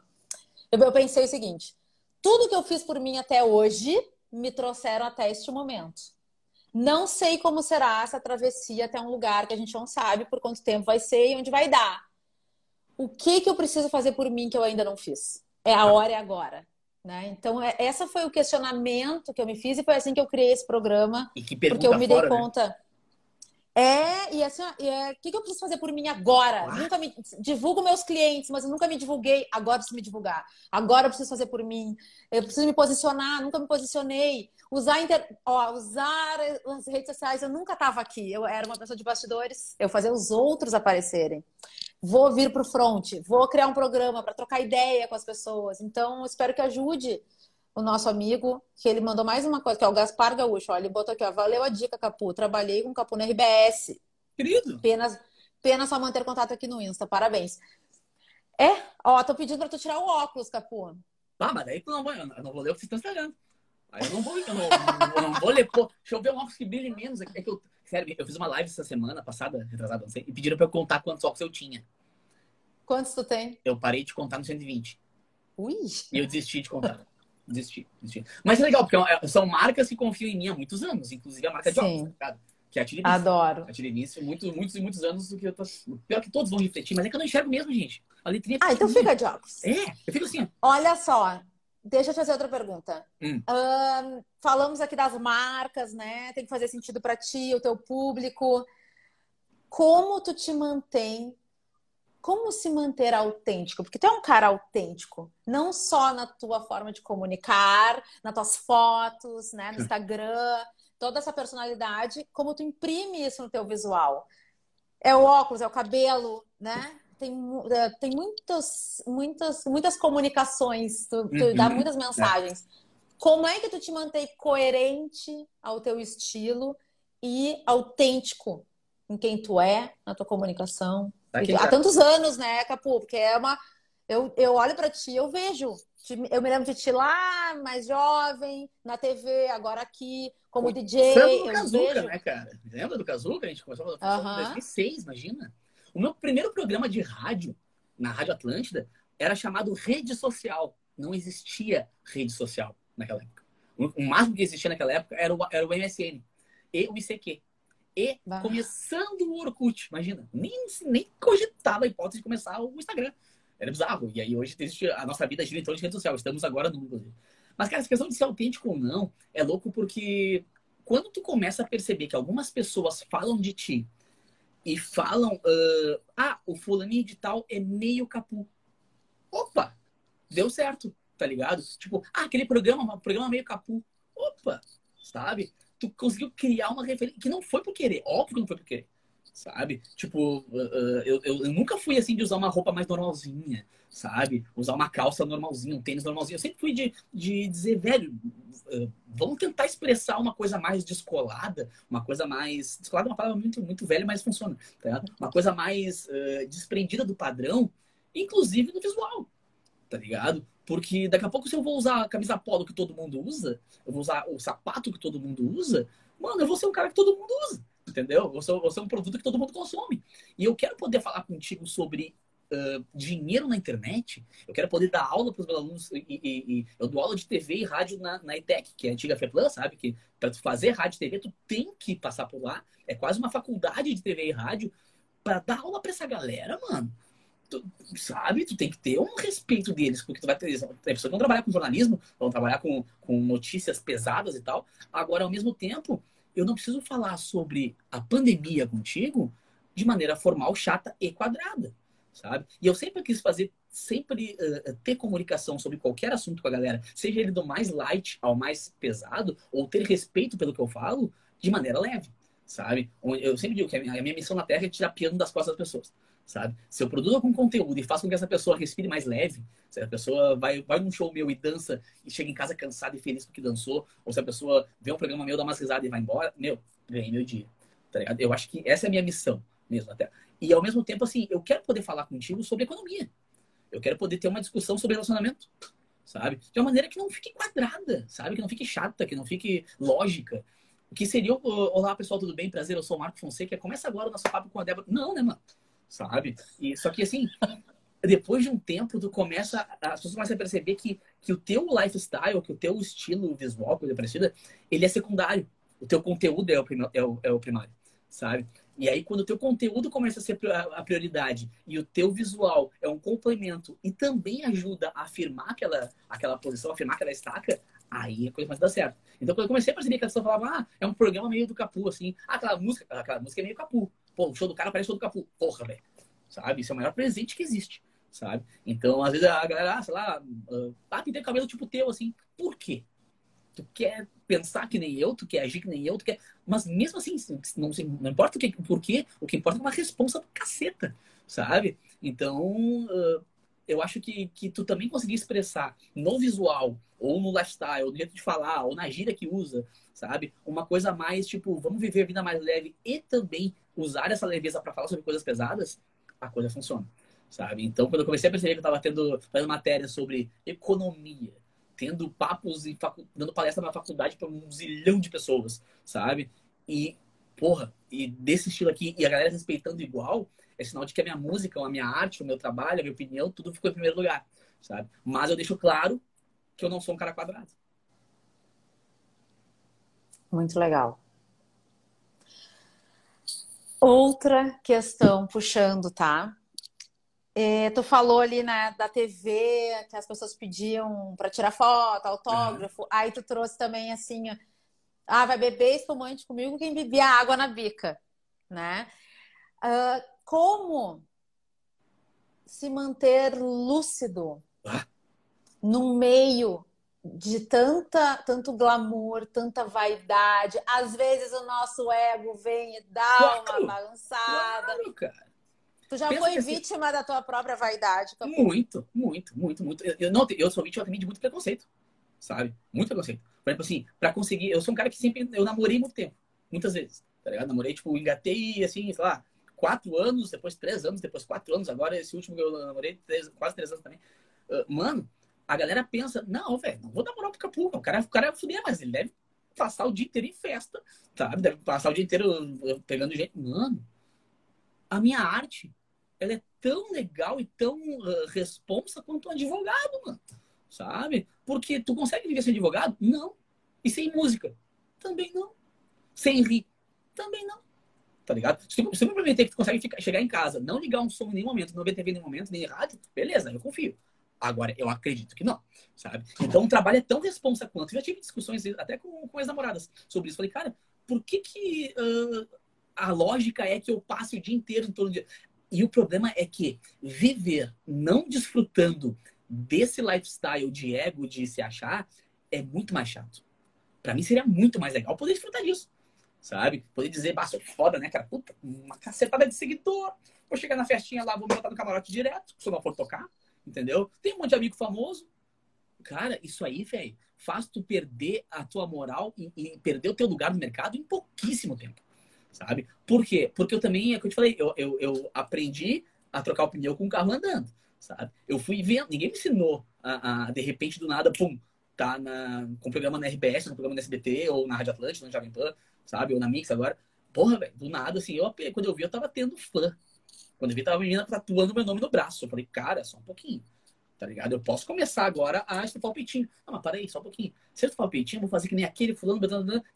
Eu pensei o seguinte: tudo que eu fiz por mim até hoje me trouxeram até este momento. Não sei como será essa travessia até um lugar que a gente não sabe por quanto tempo vai ser e onde vai dar. O que que eu preciso fazer por mim que eu ainda não fiz? É a hora e agora. Né? Então, é, essa foi o questionamento que eu me fiz e foi assim que eu criei esse programa.
E que
porque eu me
fora,
dei né? conta. Né? É, e assim, o é, que, que eu preciso fazer por mim agora? Nunca me divulgo meus clientes, mas eu nunca me divulguei. Agora eu preciso me divulgar. Agora eu preciso fazer por mim. Eu preciso me posicionar, nunca me posicionei. Usar, inter... Ó, usar as redes sociais, eu nunca estava aqui. Eu era uma pessoa de bastidores, eu fazia os outros aparecerem. Vou vir para o front, vou criar um programa para trocar ideia com as pessoas. Então, espero que ajude o nosso amigo, que ele mandou mais uma coisa, que é o Gaspar Gaúcho. Olha, ele botou aqui, ó. Valeu a dica, Capu. Trabalhei com Capu no RBS.
Querido.
Pena, pena só manter contato aqui no Insta. Parabéns. É? Ó, tô pedindo pra tu tirar o óculos, Capu.
Ah, mas daí tu não vai, eu não vou ler o que vocês estão estragando. Aí eu não vou, eu não, eu não vou ler, pô. Deixa eu ver um óculos que brilhe menos. É que eu, sério, eu fiz uma live essa semana passada, retrasada, não sei, e pediram pra eu contar quantos óculos eu tinha.
Quantos tu tem?
Eu parei de contar no 120.
Ui!
E eu desisti de contar. Desisti, desisti. Mas é legal, porque é são marcas que confiam em mim há muitos anos, inclusive a marca de óculos, tá Que é a Tirimice.
Adoro.
A Tirimice, muitos, muitos e muitos anos do que eu tô... Pior que todos vão refletir, mas é que eu não enxergo mesmo, gente. A letrinha
Ah, então fica de óculos.
É, eu fico assim.
Olha só, deixa eu te fazer outra pergunta. Hum. Um, falamos aqui das marcas, né? Tem que fazer sentido para ti, o teu público. Como tu te mantém como se manter autêntico? Porque tu é um cara autêntico, não só na tua forma de comunicar, nas tuas fotos, né, no Instagram, toda essa personalidade, como tu imprime isso no teu visual. É o óculos, é o cabelo, né? Tem, é, tem muitas, muitas, muitas comunicações, tu, tu uhum. dá muitas mensagens. Como é que tu te mantém coerente ao teu estilo e autêntico em quem tu é, na tua comunicação? Há tantos anos, né, Capu? Porque é uma. Eu, eu olho para ti, eu vejo. Eu me lembro de ti lá, mais jovem, na TV, agora aqui, como Foi DJ.
Lembra do Kazuca, vejo... né, cara? Lembra do Kazuca? A gente começou a falar em 2006, imagina. O meu primeiro programa de rádio, na Rádio Atlântida, era chamado Rede Social. Não existia rede social naquela época. O máximo que existia naquela época era o, era o MSN e o ICQ. E bah. começando o Orkut, imagina, nem, nem cogitava a hipótese de começar o Instagram. Era bizarro. E aí hoje a nossa vida gira em torno de rede social. Estamos agora no inclusive. Mas, cara, essa questão de ser autêntico ou não é louco porque quando tu começa a perceber que algumas pessoas falam de ti e falam, uh, ah, o fulaninho de tal é meio capu. Opa, deu certo, tá ligado? Tipo, ah, aquele programa, um programa meio capu. Opa, sabe? Tu conseguiu criar uma referência que não foi por querer, óbvio que não foi por querer, sabe? Tipo, uh, eu, eu, eu, nunca fui assim de usar uma roupa mais normalzinha, sabe? Usar uma calça normalzinha, um tênis normalzinho. Eu sempre fui de, de dizer, velho, uh, vamos tentar expressar uma coisa mais descolada, uma coisa mais. Descolada é uma palavra muito, muito velha, mas funciona, tá? Uma coisa mais desprendida do padrão, inclusive no visual, tá ligado? Porque daqui a pouco, se eu vou usar a camisa polo que todo mundo usa, eu vou usar o sapato que todo mundo usa, mano, eu vou ser um cara que todo mundo usa, entendeu? Eu ser, vou ser um produto que todo mundo consome. E eu quero poder falar contigo sobre uh, dinheiro na internet, eu quero poder dar aula para os meus alunos. E, e, e, eu dou aula de TV e rádio na, na ETEC, que é a antiga FEPLAN, sabe? Que para fazer rádio e TV, tu tem que passar por lá. É quase uma faculdade de TV e rádio para dar aula para essa galera, mano tu, sabe, tu tem que ter um respeito deles, porque tu vai ter tem pessoas que vão trabalhar com jornalismo, vão trabalhar com, com notícias pesadas e tal. Agora, ao mesmo tempo, eu não preciso falar sobre a pandemia contigo de maneira formal, chata e quadrada, sabe? E eu sempre quis fazer, sempre uh, ter comunicação sobre qualquer assunto com a galera, seja ele do mais light ao mais pesado, ou ter respeito pelo que eu falo, de maneira leve, sabe? Eu sempre digo que a minha, a minha missão na Terra é tirar piano das costas das pessoas sabe? Se eu produzo algum conteúdo e faço com que essa pessoa respire mais leve, se a pessoa vai, vai num show meu e dança e chega em casa cansada e feliz porque dançou, ou se a pessoa vê um programa meu, dá umas risadas e vai embora, meu, ganhei meu dia, tá ligado? Eu acho que essa é a minha missão mesmo até. E ao mesmo tempo, assim, eu quero poder falar contigo sobre economia. Eu quero poder ter uma discussão sobre relacionamento, sabe? De uma maneira que não fique quadrada, sabe? Que não fique chata, que não fique lógica. O que seria, olá pessoal, tudo bem? Prazer, eu sou o Marco Fonseca. Começa agora o nosso papo com a Débora. Não, né, mano? Sabe? E, só que assim, depois de um tempo, tu começa, as pessoas começam a perceber que, que o teu lifestyle, que o teu estilo visual, coisa parecida, ele é secundário. O teu conteúdo é o, é o, é o primário, sabe? E aí, quando o teu conteúdo começa a ser a prioridade e o teu visual é um complemento e também ajuda a afirmar aquela, aquela posição, afirmar aquela estaca, aí a coisa começa a dar certo. Então, quando eu comecei a perceber que a pessoa falava, ah, é um programa meio do Capu, assim, ah, aquela música, aquela música é meio Capu. Pô, o show do cara parece o show do Capu. Porra, velho. Sabe? Isso é o maior presente que existe, sabe? Então, às vezes a galera, ah, sei lá, ah, pintei cabelo tipo teu, assim. Por quê? Tu quer pensar que nem eu, tu quer agir que nem eu, tu quer. Mas mesmo assim, não, não importa o que, por quê, o que importa é uma resposta do caceta, sabe? Então, uh, eu acho que, que tu também conseguir expressar no visual, ou no lifestyle, no jeito de falar, ou na gíria que usa, sabe? Uma coisa mais, tipo, vamos viver a vida mais leve e também usar essa leveza para falar sobre coisas pesadas, a coisa funciona, sabe? Então, quando eu comecei a perceber que eu estava tendo, fazendo matéria sobre economia, tendo papos e facu... dando palestra na faculdade para um zilhão de pessoas, sabe? E, porra, e desse estilo aqui, e a galera respeitando igual, é sinal de que a minha música, a minha arte, o meu trabalho, a minha opinião, tudo ficou em primeiro lugar, sabe? Mas eu deixo claro que eu não sou um cara quadrado.
Muito legal. Outra questão puxando, tá? É, tu falou ali né, da TV, que as pessoas pediam para tirar foto, autógrafo. Uhum. Aí tu trouxe também assim, ah, vai beber espumante comigo quem bebia água na bica, né? Uh, como se manter lúcido ah. no meio de tanta, tanto glamour, tanta vaidade. Às vezes o nosso ego vem e dá claro, uma balançada. Claro, cara. Tu já Pensa foi assim vítima assim, da tua própria vaidade?
Muito, muito, muito, muito. Eu, eu, não, eu sou vítima também de muito preconceito, sabe? Muito preconceito. Por exemplo, assim, pra conseguir... Eu sou um cara que sempre... Eu namorei muito tempo, muitas vezes, tá ligado? Namorei, tipo, engatei, assim, sei lá, quatro anos, depois três anos, depois quatro anos, agora esse último que eu namorei, três, quase três anos também. Uh, mano, a galera pensa, não, velho, não vou namorar pro Capu, o cara, o cara é fuder, mas ele deve passar o dia inteiro em festa, sabe? Deve passar o dia inteiro pegando gente. Mano, a minha arte, ela é tão legal e tão uh, responsa quanto um advogado, mano. Sabe? Porque tu consegue viver sem advogado? Não. E sem música? Também não. Sem rir? Também não tá ligado? Se tu, se tu me prometer que tu consegue ficar, chegar em casa, não ligar um som em nenhum momento, não ver TV em nenhum momento, nem rádio, beleza, eu confio. Agora, eu acredito que não, sabe? Então, o trabalho é tão responsa quanto. Eu já tive discussões até com, com as namoradas sobre isso. Falei, cara, por que que uh, a lógica é que eu passe o dia inteiro em torno de... E o problema é que viver não desfrutando desse lifestyle de ego, de se achar, é muito mais chato. Para mim seria muito mais legal poder desfrutar disso sabe? Poder dizer, bah, sou foda, né, cara? Puta, uma cacetada de seguidor. Vou chegar na festinha lá, vou me botar no camarote direto, se eu não for tocar, entendeu? Tem um monte de amigo famoso. Cara, isso aí, velho, faz tu perder a tua moral e, e, perder o teu lugar no mercado em pouquíssimo tempo, sabe? Por quê? Porque eu também, é que eu te falei, eu, eu, eu aprendi a trocar o pneu com o carro andando, sabe? Eu fui vendo, ninguém me ensinou a, a de repente, do nada, pum, tá na, com programa na RBS, com programa na SBT, ou na Rádio Atlântica, no Jovem Pan, sabe? Ou na Mix agora. Porra, velho, do nada, assim, eu, quando eu vi, eu tava tendo fã. Quando vi, tava a menina tatuando meu nome no braço. Eu falei, cara, só um pouquinho. Tá ligado? Eu posso começar agora a estufar o peitinho. Não, mas para aí, só um pouquinho. Se eu o peitinho, eu vou fazer que nem aquele fulano,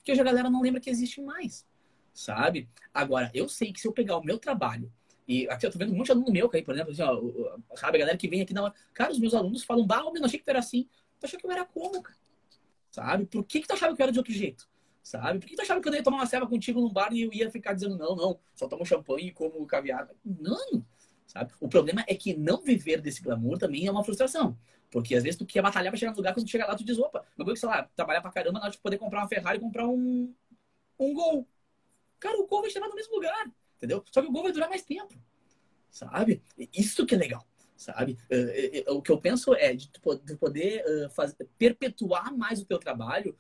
que hoje a galera não lembra que existe mais. Sabe? Agora, eu sei que se eu pegar o meu trabalho e aqui eu tô vendo um monte de aluno meu, aí, por exemplo, assim, ó, sabe, a galera que vem aqui na hora. Cara, os meus alunos falam, bah, eu não achei que tu era assim. Tu achou que eu era como, cara? Sabe? Por que, que tu achava que eu era de outro jeito? Sabe? Por que tu achava que eu ia tomar uma ceva contigo num bar e eu ia ficar dizendo, não, não, só tomo champanhe e como caviar? Não, sabe? O problema é que não viver desse glamour também é uma frustração. Porque às vezes tu quer batalhar pra chegar no lugar, quando tu chega lá, tu diz, opa, meu que sei lá, trabalhar pra caramba na hora de poder comprar uma Ferrari e comprar um, um Gol. Cara, o Gol vai chegar no mesmo lugar, entendeu? Só que o Gol vai durar mais tempo, sabe? Isso que é legal sabe? Eh, eh, o que eu penso é de poder eh, fazer, perpetuar mais o teu trabalho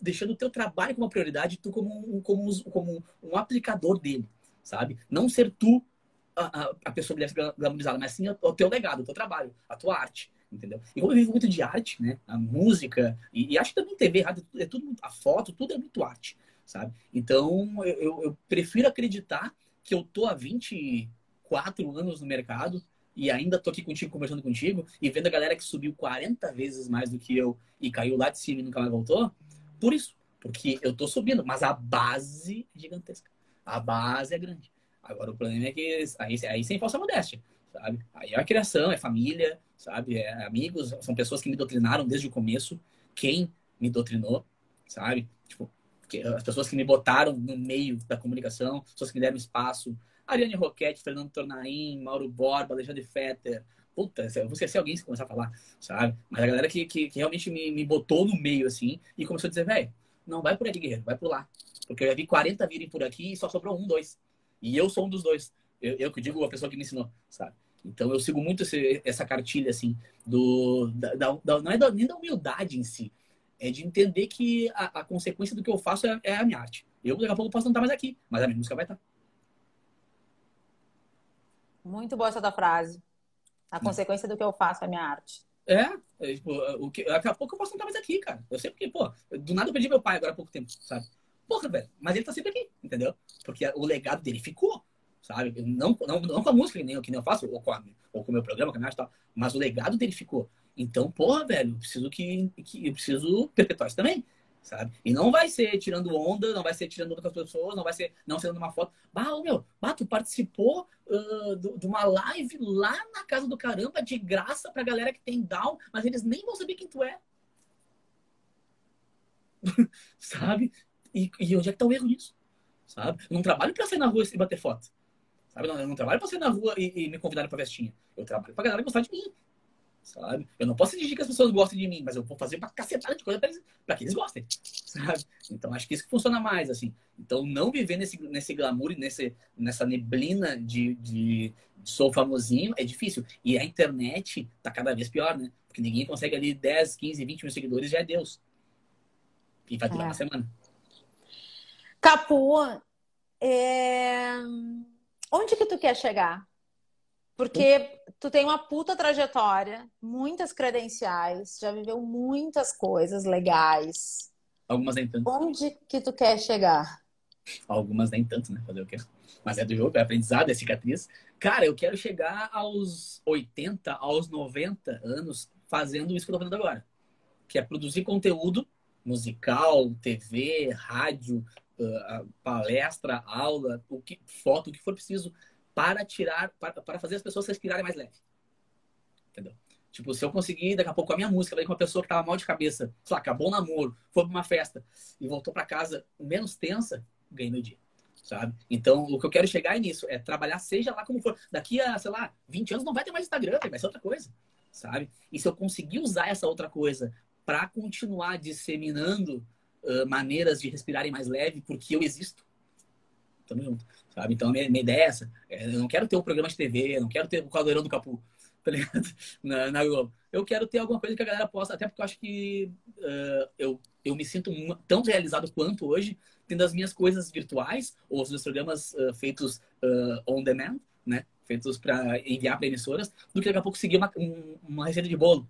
deixando o teu trabalho como uma prioridade, tu como um, como, um, como um aplicador dele, sabe? Não ser tu a, a, a pessoa glamorizada, mas sim o, teu legado, o teu trabalho, a tua arte, entendeu? E como eu vivo muito de arte, né? A música, e, e acho que também TV, rádio, é tudo, a foto, tudo é muito arte, sabe? Então, eu, eu prefiro acreditar que eu tô há 24 anos no mercado, e ainda tô aqui contigo, conversando contigo, e vendo a galera que subiu 40 vezes mais do que eu e caiu lá de cima e nunca mais voltou, por isso. Porque eu tô subindo, mas a base é gigantesca. A base é grande. Agora o problema é que aí, aí sem falsa modéstia, sabe? Aí é a criação, é família, sabe? É amigos, são pessoas que me doutrinaram desde o começo. Quem me doutrinou, sabe? Tipo, as pessoas que me botaram no meio da comunicação, pessoas que me deram espaço. Ariane Roquette, Fernando Tornaim, Mauro Borba, Alexandre Fetter. Puta, eu vou esquecer alguém se começar a falar, sabe? Mas a galera que, que, que realmente me, me botou no meio, assim, e começou a dizer, velho, não vai por aqui, guerreiro, vai por lá. Porque eu já vi 40 virem por aqui e só sobrou um, dois. E eu sou um dos dois. Eu, eu que digo a pessoa que me ensinou, sabe? Então eu sigo muito esse, essa cartilha, assim, do, da, da, não é da, nem da humildade em si, é de entender que a, a consequência do que eu faço é, é, a minha arte. Eu, daqui a pouco, posso não estar mais aqui, mas a minha música vai estar.
Muito boa essa da frase. A consequência do que eu faço é minha arte.
É, é tipo, o que, daqui a pouco eu posso não estar mais aqui, cara. Eu sei porque, pô, do nada eu perdi meu pai agora há pouco tempo, sabe? Porra, velho, mas ele tá sempre aqui, entendeu? Porque o legado dele ficou sabe? Não, não, não com a música, nem o que nem eu faço, ou com, a, ou com o meu programa, com a minha arte e tal, mas o legado dele ficou. Então, porra, velho, eu preciso que, que eu preciso perpetuar isso também, sabe? E não vai ser tirando onda, não vai ser tirando onda com as pessoas, não vai ser não sendo uma foto. Bah, meu, bah, tu participou uh, de uma live lá na casa do caramba, de graça pra galera que tem down, mas eles nem vão saber quem tu é. sabe? E, e onde é que tá o erro nisso? Sabe? Eu não trabalho pra sair na rua e bater foto. Sabe? Eu não trabalho pra sair na rua e, e me convidar pra festinha. Eu trabalho pra galera gostar de mim. Sabe? Eu não posso exigir que as pessoas gostem de mim, mas eu vou fazer uma cacetada de coisa pra, eles, pra que eles gostem. Sabe? Então acho que isso que funciona mais, assim. Então não viver nesse, nesse glamour e nesse, nessa neblina de, de, de sou famosinho é difícil. E a internet tá cada vez pior, né? Porque ninguém consegue ali 10, 15, 20 mil seguidores, já é Deus. E vai durar é. uma semana.
Capu, é onde que tu quer chegar? Porque tu tem uma puta trajetória, muitas credenciais, já viveu muitas coisas legais.
Algumas nem tanto.
Onde que tu quer chegar?
Algumas nem tanto, né? Fazer o quê? Mas é do jogo, é aprendizado, é cicatriz. Cara, eu quero chegar aos 80, aos 90 anos fazendo isso que eu tô fazendo agora. Que é produzir conteúdo musical, TV, rádio, uh, palestra, aula, o que, foto, o que for preciso para tirar, para, para fazer as pessoas respirarem mais leve. Entendeu? Tipo, se eu conseguir, daqui a pouco, a minha música, com uma pessoa que tava mal de cabeça, sei lá, acabou o namoro, foi pra uma festa e voltou para casa menos tensa, ganhei meu dia. Sabe? Então, o que eu quero chegar é nisso, é trabalhar, seja lá como for. Daqui a, sei lá, 20 anos não vai ter mais Instagram, vai ser outra coisa. Sabe? E se eu conseguir usar essa outra coisa para continuar disseminando uh, maneiras de respirarem mais leve, porque eu existo. Tamo junto, sabe? Então, minha, minha ideia é essa. É, eu não quero ter um programa de TV, eu não quero ter o caldeirão do Capu, tá ligado? Na, na Globo. Eu quero ter alguma coisa que a galera possa, até porque eu acho que uh, eu, eu me sinto tão realizado quanto hoje, tendo as minhas coisas virtuais, ou os meus programas uh, feitos on demand, né? Feitos para enviar para emissoras, do que daqui a pouco seguir uma, um, uma receita de bolo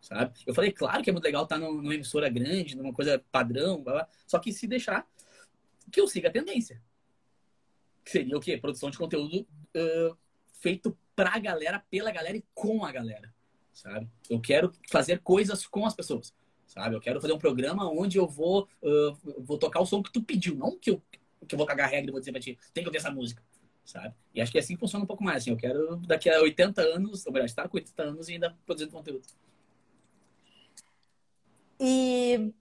sabe? Eu falei, claro que é muito legal estar numa emissora grande, numa coisa padrão, blá, blá, só que se deixar que eu siga a tendência. Que seria o quê? Produção de conteúdo uh, feito pra galera, pela galera e com a galera, sabe? Eu quero fazer coisas com as pessoas, sabe? Eu quero fazer um programa onde eu vou, uh, vou tocar o som que tu pediu, não que eu, que eu vou cagar a regra e vou dizer pra ti, tem que ouvir essa música, sabe? E acho que assim funciona um pouco mais, assim. Eu quero, daqui a 80 anos, ou melhor, estar com 80 anos e ainda produzindo conteúdo.
E.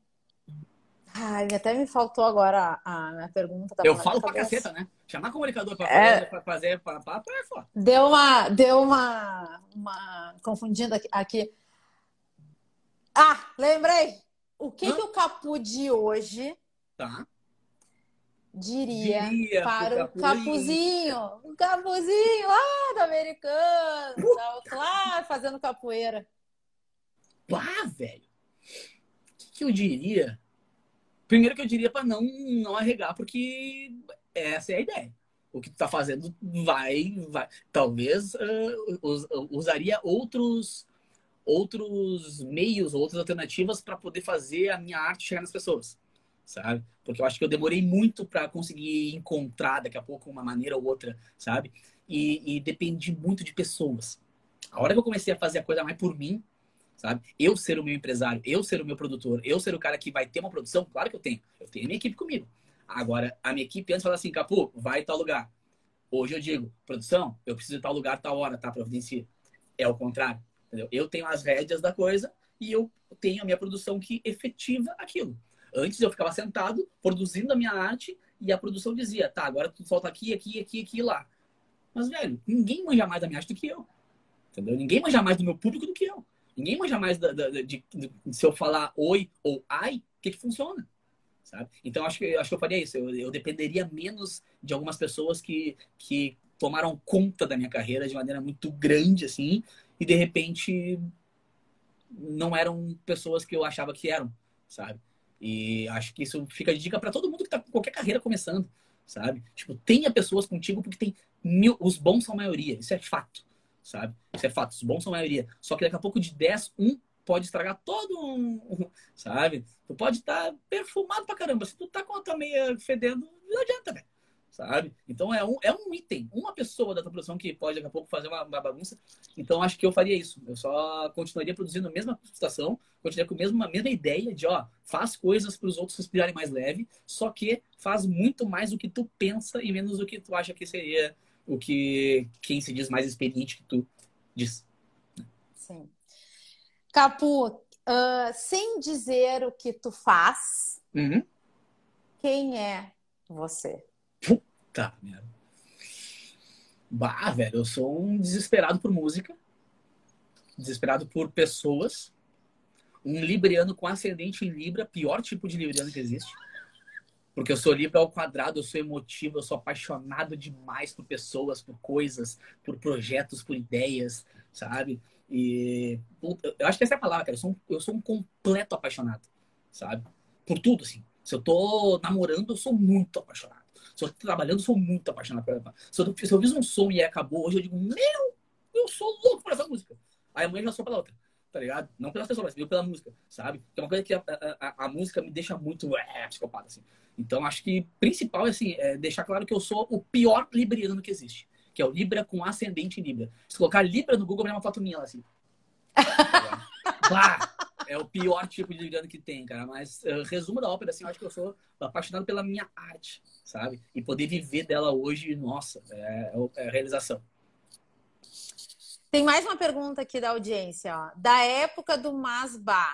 Ai, até me faltou agora a, minha pergunta.
Eu falo pra caceta, né? Chamar comunicador pra é... fazer, pra fazer papo é foda.
Deu uma, deu uma, uma confundida aqui. Ah, lembrei! O que, que o Capu de hoje
tá.
diria, diria para o Capuzinho? O Capuzinho lá do americano, uh! lá fazendo capoeira.
Pá, velho! que eu diria? Primeiro que eu diria para não, não arregar, porque essa é a ideia. O que tu tá fazendo vai, vai. Talvez uh, us, usaria outros outros meios, outras alternativas para poder fazer a minha arte chegar nas pessoas, sabe? Porque eu acho que eu demorei muito para conseguir encontrar daqui a pouco uma maneira ou outra, sabe? E, e dependi muito de pessoas. A hora que eu comecei a fazer a coisa mais por mim, sabe? Eu ser o meu empresário, eu ser o meu produtor, eu ser o cara que vai ter uma produção, claro que eu tenho. Eu tenho a minha equipe comigo. Agora, a minha equipe antes fala assim, Capu, vai tal lugar. Hoje eu digo, produção, eu preciso de tal lugar, tal hora, tá? Providencia. É o contrário, entendeu? Eu tenho as rédeas da coisa e eu tenho a minha produção que efetiva aquilo. Antes eu ficava sentado, produzindo a minha arte, e a produção dizia, tá, agora tu solta aqui, aqui, aqui, aqui e lá. Mas, velho, ninguém manja mais da minha arte do que eu. Entendeu? Ninguém manja mais do meu público do que eu. Ninguém manja mais da, da, de, de, se eu falar oi ou ai, o que, que funciona. Sabe? Então, acho que, acho que eu faria isso. Eu, eu dependeria menos de algumas pessoas que, que tomaram conta da minha carreira de maneira muito grande, assim, e de repente não eram pessoas que eu achava que eram, sabe? E acho que isso fica de dica para todo mundo que tá com qualquer carreira começando, sabe? Tipo, tenha pessoas contigo porque tem mil, os bons são a maioria, isso é fato, sabe? Isso é fato, os bons são a maioria. Só que daqui a pouco de 10, um pode estragar todo um, sabe? Tu pode estar tá perfumado pra caramba, se tu tá com a tua meia fedendo, não adianta, sabe? Então é um, é um item, uma pessoa da tua produção que pode daqui a pouco fazer uma, uma, bagunça. Então acho que eu faria isso. Eu só continuaria produzindo a mesma situação, continuaria com a mesma, a mesma ideia de, ó, faz coisas para os outros respirarem mais leve, só que faz muito mais o que tu pensa e menos o que tu acha que seria o que quem se diz mais experiente que tu diz.
Sim. Capu, uh, sem dizer o que tu faz,
uhum.
quem é você?
Puta merda. Bah, velho, eu sou um desesperado por música, desesperado por pessoas, um libriano com ascendente em Libra, pior tipo de libriano que existe. Porque eu sou Libra ao quadrado, eu sou emotivo, eu sou apaixonado demais por pessoas, por coisas, por projetos, por ideias, sabe? E eu acho que essa é a palavra, cara. Eu sou um, eu sou um completo apaixonado, sabe? Por tudo, assim. Se eu tô namorando, eu sou muito apaixonado. Se eu tô trabalhando, eu sou muito apaixonado. Se eu, se eu fiz um som e acabou, hoje eu digo, meu, eu sou louco por essa música. Aí amanhã já sou pela outra, tá ligado? Não pelas pessoas, mas pela música, sabe? Que é uma coisa que a, a, a música me deixa muito é, psicopata, assim. Então, acho que principal é, assim, é deixar claro que eu sou o pior libriano que existe. Que é o Libra com ascendente Libra. Se colocar Libra no Google, vai uma foto minha lá, assim. bah! É o pior tipo de libriano que tem, cara. Mas, uh, resumo da ópera, assim, eu acho que eu sou apaixonado pela minha arte, sabe? E poder viver dela hoje, nossa, é, é a realização.
Tem mais uma pergunta aqui da audiência, ó. Da época do Masba,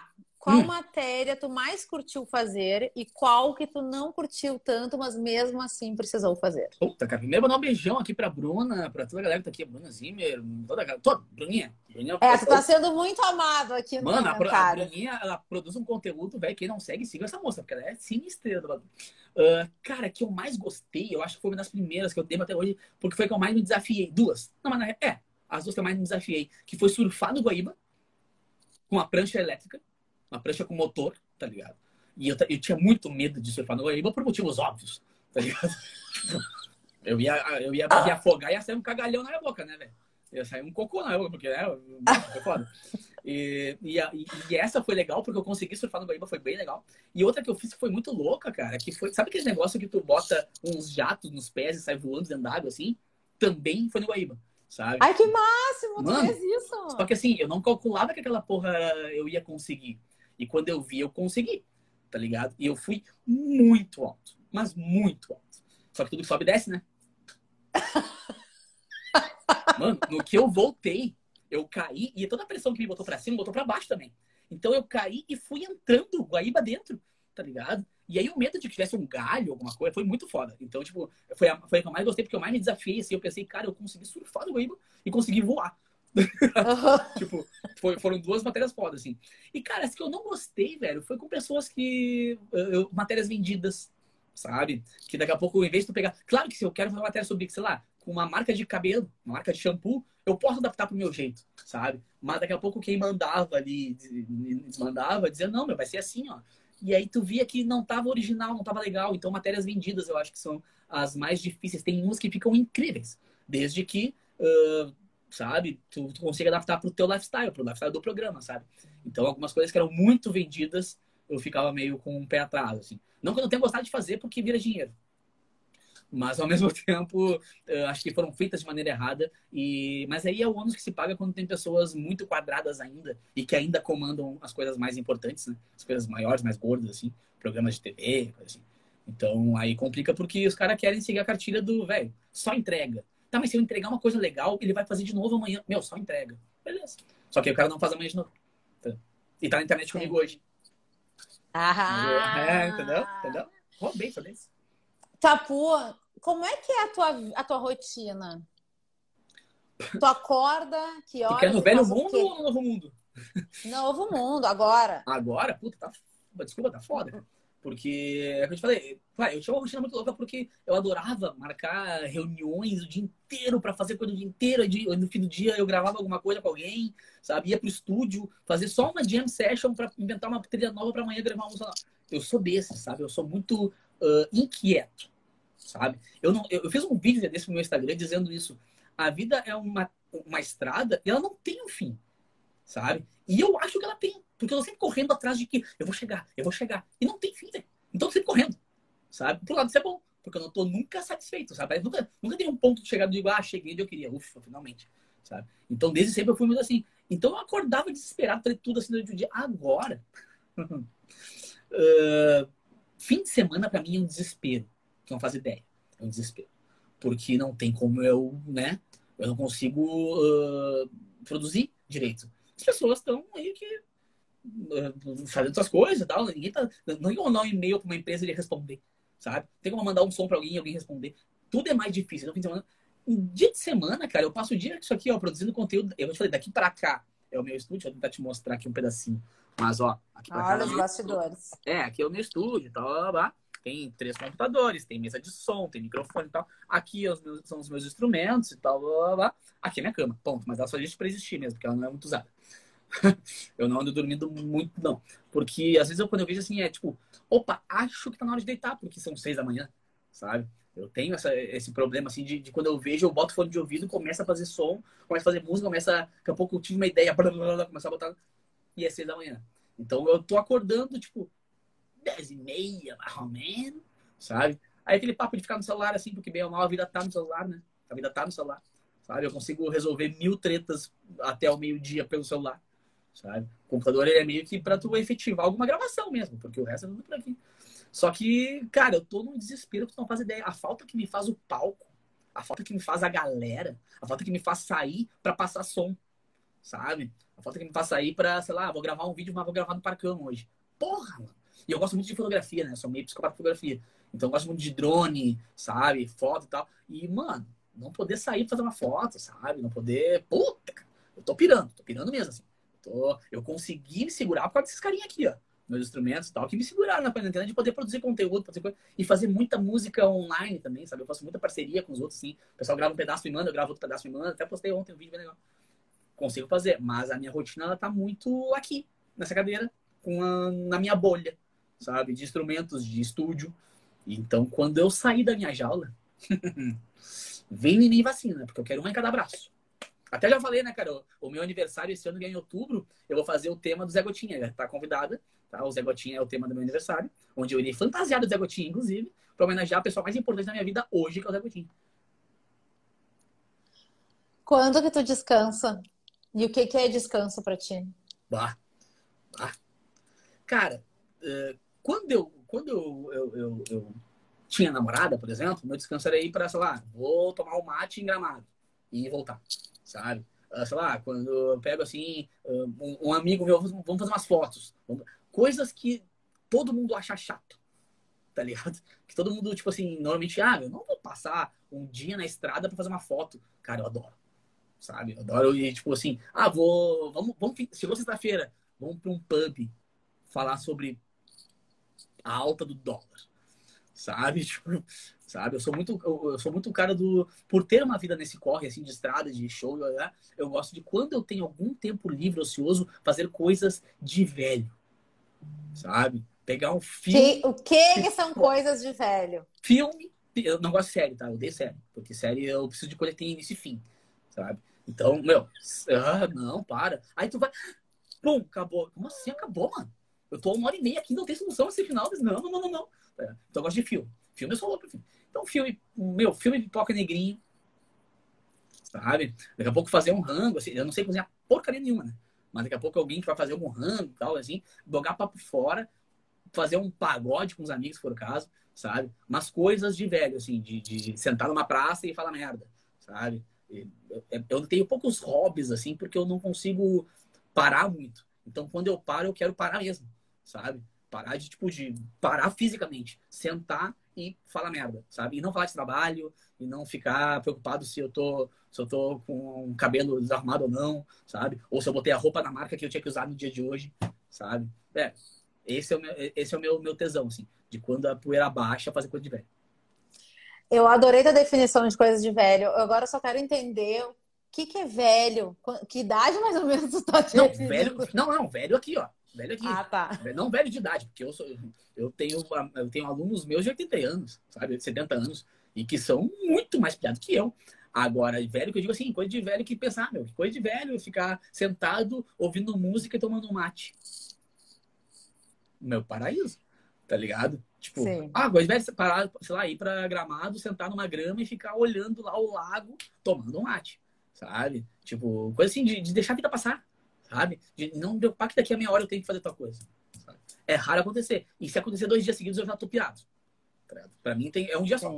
qual hum. matéria tu mais curtiu fazer e qual que tu não curtiu tanto, mas mesmo assim precisou fazer?
Puta, cara, primeiro mandar um beijão aqui pra Bruna, pra toda a galera que tá aqui, a Bruna Zimmer, toda a galera, toda, Bruninha. Bruninha
é, tu tá sendo muito amado aqui no
Mano, a, a Bruninha, ela produz um conteúdo, velho, quem não segue, siga essa moça, porque ela é sinistra. Uh, cara, que eu mais gostei, eu acho que foi uma das primeiras que eu tenho até hoje, porque foi que eu mais me desafiei. Duas. Não, mas é, as duas que eu mais me desafiei, que foi surfar no Guaíba, com a prancha elétrica, uma prancha com motor, tá ligado? E eu, eu tinha muito medo de surfar no Guaíba por motivos óbvios, tá ligado? eu ia, eu ia me afogar e ia sair um cagalhão na minha boca, né, velho? Ia sair um cocô na boca, porque, né, foi foda. E, e, e, essa foi legal, porque eu consegui surfar no Guaíba, foi bem legal. E outra que eu fiz que foi muito louca, cara, que foi, sabe aquele negócio que tu bota uns jatos nos pés e sai voando dentro d'água, assim? Também foi no Guaíba sabe?
Ai, que máximo! Mano, tu fez isso!
Só que assim, eu não calculava que aquela porra eu ia conseguir. E quando eu vi, eu consegui, tá ligado? E eu fui muito alto, mas muito alto. Só que tudo que sobe desce, né? Mano, no que eu voltei, eu caí e toda a pressão que me botou pra cima, botou pra baixo também. Então eu caí e fui entrando Guaíba dentro, tá ligado? E aí o medo de que tivesse um galho, alguma coisa, foi muito foda. Então, tipo, foi a, foi a que eu mais gostei, porque eu mais me desafiei, assim, eu pensei, cara, eu consegui surfar no Guaíba e consegui voar. Uhum. tipo, foi, foram duas matérias fodas, assim. E, cara, as que eu não gostei, velho, foi com pessoas que. Eu, matérias vendidas, sabe? Que daqui a pouco, em vez de tu pegar. Claro que se eu quero fazer uma matéria sobre, sei lá, com uma marca de cabelo, uma marca de shampoo, eu posso adaptar pro meu jeito, sabe? Mas daqui a pouco quem mandava ali, mandava, dizia, não, meu, vai ser assim, ó. E aí tu via que não tava original, não tava legal. Então, matérias vendidas eu acho que são as mais difíceis. Tem umas que ficam incríveis, desde que uh, sabe? Tu, tu consegue adaptar pro teu lifestyle, pro lifestyle do programa, sabe? Então, algumas coisas que eram muito vendidas, eu ficava meio com um pé atrás, assim. Não que eu não tenha gostado de fazer, porque vira dinheiro. Mas, ao mesmo tempo, acho que foram feitas de maneira errada. E... Mas aí é o ônus que se paga quando tem pessoas muito quadradas ainda e que ainda comandam as coisas mais importantes, né? As coisas maiores, mais gordas, assim. Programas de TV, coisa assim. Então, aí complica porque os caras querem seguir a cartilha do, velho, só entrega. Tá, mas se eu entregar uma coisa legal, ele vai fazer de novo amanhã. Meu, só entrega. Beleza. Só que o cara não faz amanhã de novo. Tá? E tá na internet
Sim.
comigo hoje.
Ah!
É, entendeu? Entendeu? Roubei, desse.
Tapu, como é que é a tua, a tua rotina? Tu acorda, que
Tu
horas?
quer no
tu
velho mundo ou no novo mundo?
Novo mundo, agora.
Agora, puta, tá. Desculpa, tá foda. Porque, é o que eu te falei, eu tinha uma rotina muito louca porque eu adorava marcar reuniões o dia inteiro pra fazer coisa o dia inteiro. No fim do dia eu gravava alguma coisa com alguém, sabe? Ia pro estúdio, fazer só uma jam session pra inventar uma trilha nova pra amanhã gravar uma música. Eu sou desse, sabe? Eu sou muito ah, inquieto, sabe? Eu, não, eu, fiz um vídeo desse no meu Instagram dizendo isso. A vida é uma, uma estrada e ela não tem um fim, sabe? E eu acho que ela tem, porque eu tô sempre correndo atrás de que eu vou chegar, eu vou chegar. E não tem fim. Então eu tô sempre correndo, sabe? Por um lado isso é bom, porque eu não tô nunca satisfeito, sabe? Nunca, nunca tem um ponto de chegada de digo, ah, cheguei onde eu queria, ufa, finalmente, sabe? Então desde sempre eu fui muito assim. Então eu acordava desesperado, falei tudo assim durante o dia. Agora, ah, fim de semana pra mim é um desespero. Tu não faz ideia, é um desespero. Porque não tem como eu, né? Eu não consigo ah, produzir direito. As pessoas estão meio que fazendo suas coisas e tal. Ninguém tá. Não como mandar um e-mail pra uma empresa e ele responder, sabe? Tem como mandar um som pra alguém e alguém responder. Tudo é mais difícil. Então, fim de semana. Um dia de semana, cara, eu passo o dia com isso aqui, ó, produzindo conteúdo. Eu vou te falei, daqui pra cá é o meu estúdio. Vou tentar te mostrar aqui um pedacinho. Mas, ó, aqui pra cá.
Olha
é o
os bastidores.
é, aqui é o meu estúdio blá, blá, blá. Tem três computadores, tem mesa de som, tem microfone e tal. Aqui é os meus- são os meus instrumentos e tal. Blá, blá, blá. Aqui é minha cama, ponto. Mas ela só existe pra existir mesmo, porque ela não é muito usada. eu não ando dormindo muito, não. Porque às vezes eu, quando eu vejo assim, é tipo, opa, acho que tá na hora de deitar, porque são seis da manhã, sabe? Eu tenho essa- esse problema, assim, de, de quando eu vejo, eu boto fone de ouvido, começa a fazer som, começa a fazer música, começa. Daqui a pouco eu tive uma ideia, blá, blá, blá, começar a botar. E é seis da manhã. Então eu tô acordando, tipo, dez e meia, mais ou menos, sabe? Aí aquele papo de ficar no celular, assim, porque bem ou mal a vida tá no celular, né? A vida tá no celular, sabe? Eu consigo resolver mil tretas até o meio-dia pelo celular, sabe? O computador ele é meio que pra tu efetivar alguma gravação mesmo, porque o resto é tudo por aqui. Só que, cara, eu tô num desespero que tu não faz ideia. A falta que me faz o palco, a falta que me faz a galera, a falta que me faz sair pra passar som, sabe? A falta que me faz sair pra, sei lá, vou gravar um vídeo, mas vou gravar no Parcão hoje. Porra, mano. E eu gosto muito de fotografia, né? Sou meio psicopata de fotografia. Então eu gosto muito de drone, sabe? Foto e tal. E, mano, não poder sair fazer uma foto, sabe? Não poder. Puta, cara. Eu tô pirando, tô pirando mesmo, assim. Eu, tô... eu consegui me segurar por causa desses carinha aqui, ó. Meus instrumentos e tal, que me seguraram na quarentena de poder produzir conteúdo, fazer coisa, e fazer muita música online também, sabe? Eu faço muita parceria com os outros, assim. O pessoal grava um pedaço e manda, eu gravo outro pedaço e manda. Até postei ontem um vídeo bem legal. Consigo fazer, mas a minha rotina, ela tá muito aqui, nessa cadeira, com a... na minha bolha, sabe? De instrumentos, de estúdio. Então, quando eu sair da minha jaula, vem em mim vacina, porque eu quero uma em cada braço. Até já falei, né, cara? O, meu aniversário esse ano, é em outubro, eu vou fazer o tema do Zé Gotinha. Tá convidada, tá? O Zé Gotinha é o tema do meu aniversário, onde eu irei fantasiado do Zé Gotinha, inclusive, pra homenagear a pessoa mais importante da minha vida hoje, que é o Zé Gotinha.
Quando que tu descansa? E o que, que é descanso pra ti?
Bah. Bah. Cara, eh, quando eu, quando eu, eu, eu, eu tinha namorada, por exemplo, meu descanso era ir pra, sei lá, vou tomar um mate em gramado e voltar, sabe? Ah, sei lá, quando eu pego assim, um, um amigo meu, vamos fazer umas fotos. Coisas que todo mundo acha chato, tá ligado? Que todo mundo, tipo assim, normalmente, ah, eu não vou passar um dia na estrada pra fazer uma foto. Cara, eu adoro sabe? Eu adoro ir, tipo assim, ah, vou, vamos, vamos, chegou sexta-feira, vamos para um pub falar sobre a alta do dólar, sabe? Tipo, sabe? Eu sou muito, eu, sou muito o cara do, por ter uma vida nesse corre, assim, de estrada, de show, né? eu gosto de, quando eu tenho algum tempo livre, ocioso, fazer coisas de velho, sabe? Pegar um filme...
Que- o que, que são coisas de velho?
filme. Eu não gosto de série, tá? Eu odeio série. Porque série eu preciso de coisa que tem início e fim, sabe? Então, meu, ah, não, para. Aí tu vai. Pum, acabou. Como assim acabou, mano? Eu tô uma hora e meia aqui, não tem solução esse final. Não, não, não, não, não. É, Então eu gosto de filme. Filme eu sou louco filme. Então, filme, meu, filme pipoca negrinho. Sabe? Daqui a pouco fazer um rango, assim, eu não sei cozinhar porcaria nenhuma, né? Mas daqui a pouco alguém que vai fazer algum rango e tal, assim, jogar papo fora, fazer um pagode com os amigos, se for o caso, sabe? Mas coisas de velho, assim, de, de sentar numa praça e falar merda, sabe? Eu tenho poucos hobbies, assim, porque eu não consigo parar muito. Então, quando eu paro, eu quero parar mesmo, sabe? Parar de, tipo, de parar fisicamente. Sentar e falar merda, sabe? E não falar de trabalho, e não ficar preocupado se eu tô, se eu tô com o cabelo desarrumado ou não, sabe? Ou se eu botei a roupa na marca que eu tinha que usar no dia de hoje, sabe? É, esse é o meu, esse é o meu, meu tesão, assim, de quando a poeira baixa, fazer coisa de velho.
Eu adorei a definição de coisas de velho. Eu agora só quero entender o que, que é velho. Que idade mais ou menos tu tá
Não, velho, não, não, velho aqui, ó. Velho aqui.
Ah, tá.
Não velho de idade, porque eu, sou, eu, tenho, eu tenho alunos meus de 80 anos, sabe? 70 anos, e que são muito mais piados que eu. Agora, velho, que eu digo assim, coisa de velho que pensar, meu, coisa de velho ficar sentado ouvindo música e tomando um mate. Meu paraíso, tá ligado? Tipo, Sim. ah, coisa de velho parar, sei lá, ir pra gramado, sentar numa grama e ficar olhando lá o lago tomando um mate, sabe? Tipo, coisa assim de, de deixar a vida passar sabe? De não preocupar que daqui a meia hora eu tenho que fazer tal coisa. Sabe? É raro acontecer. E se acontecer dois dias seguidos, eu já tô pirado. Tá Pra mim tem, é um dia só.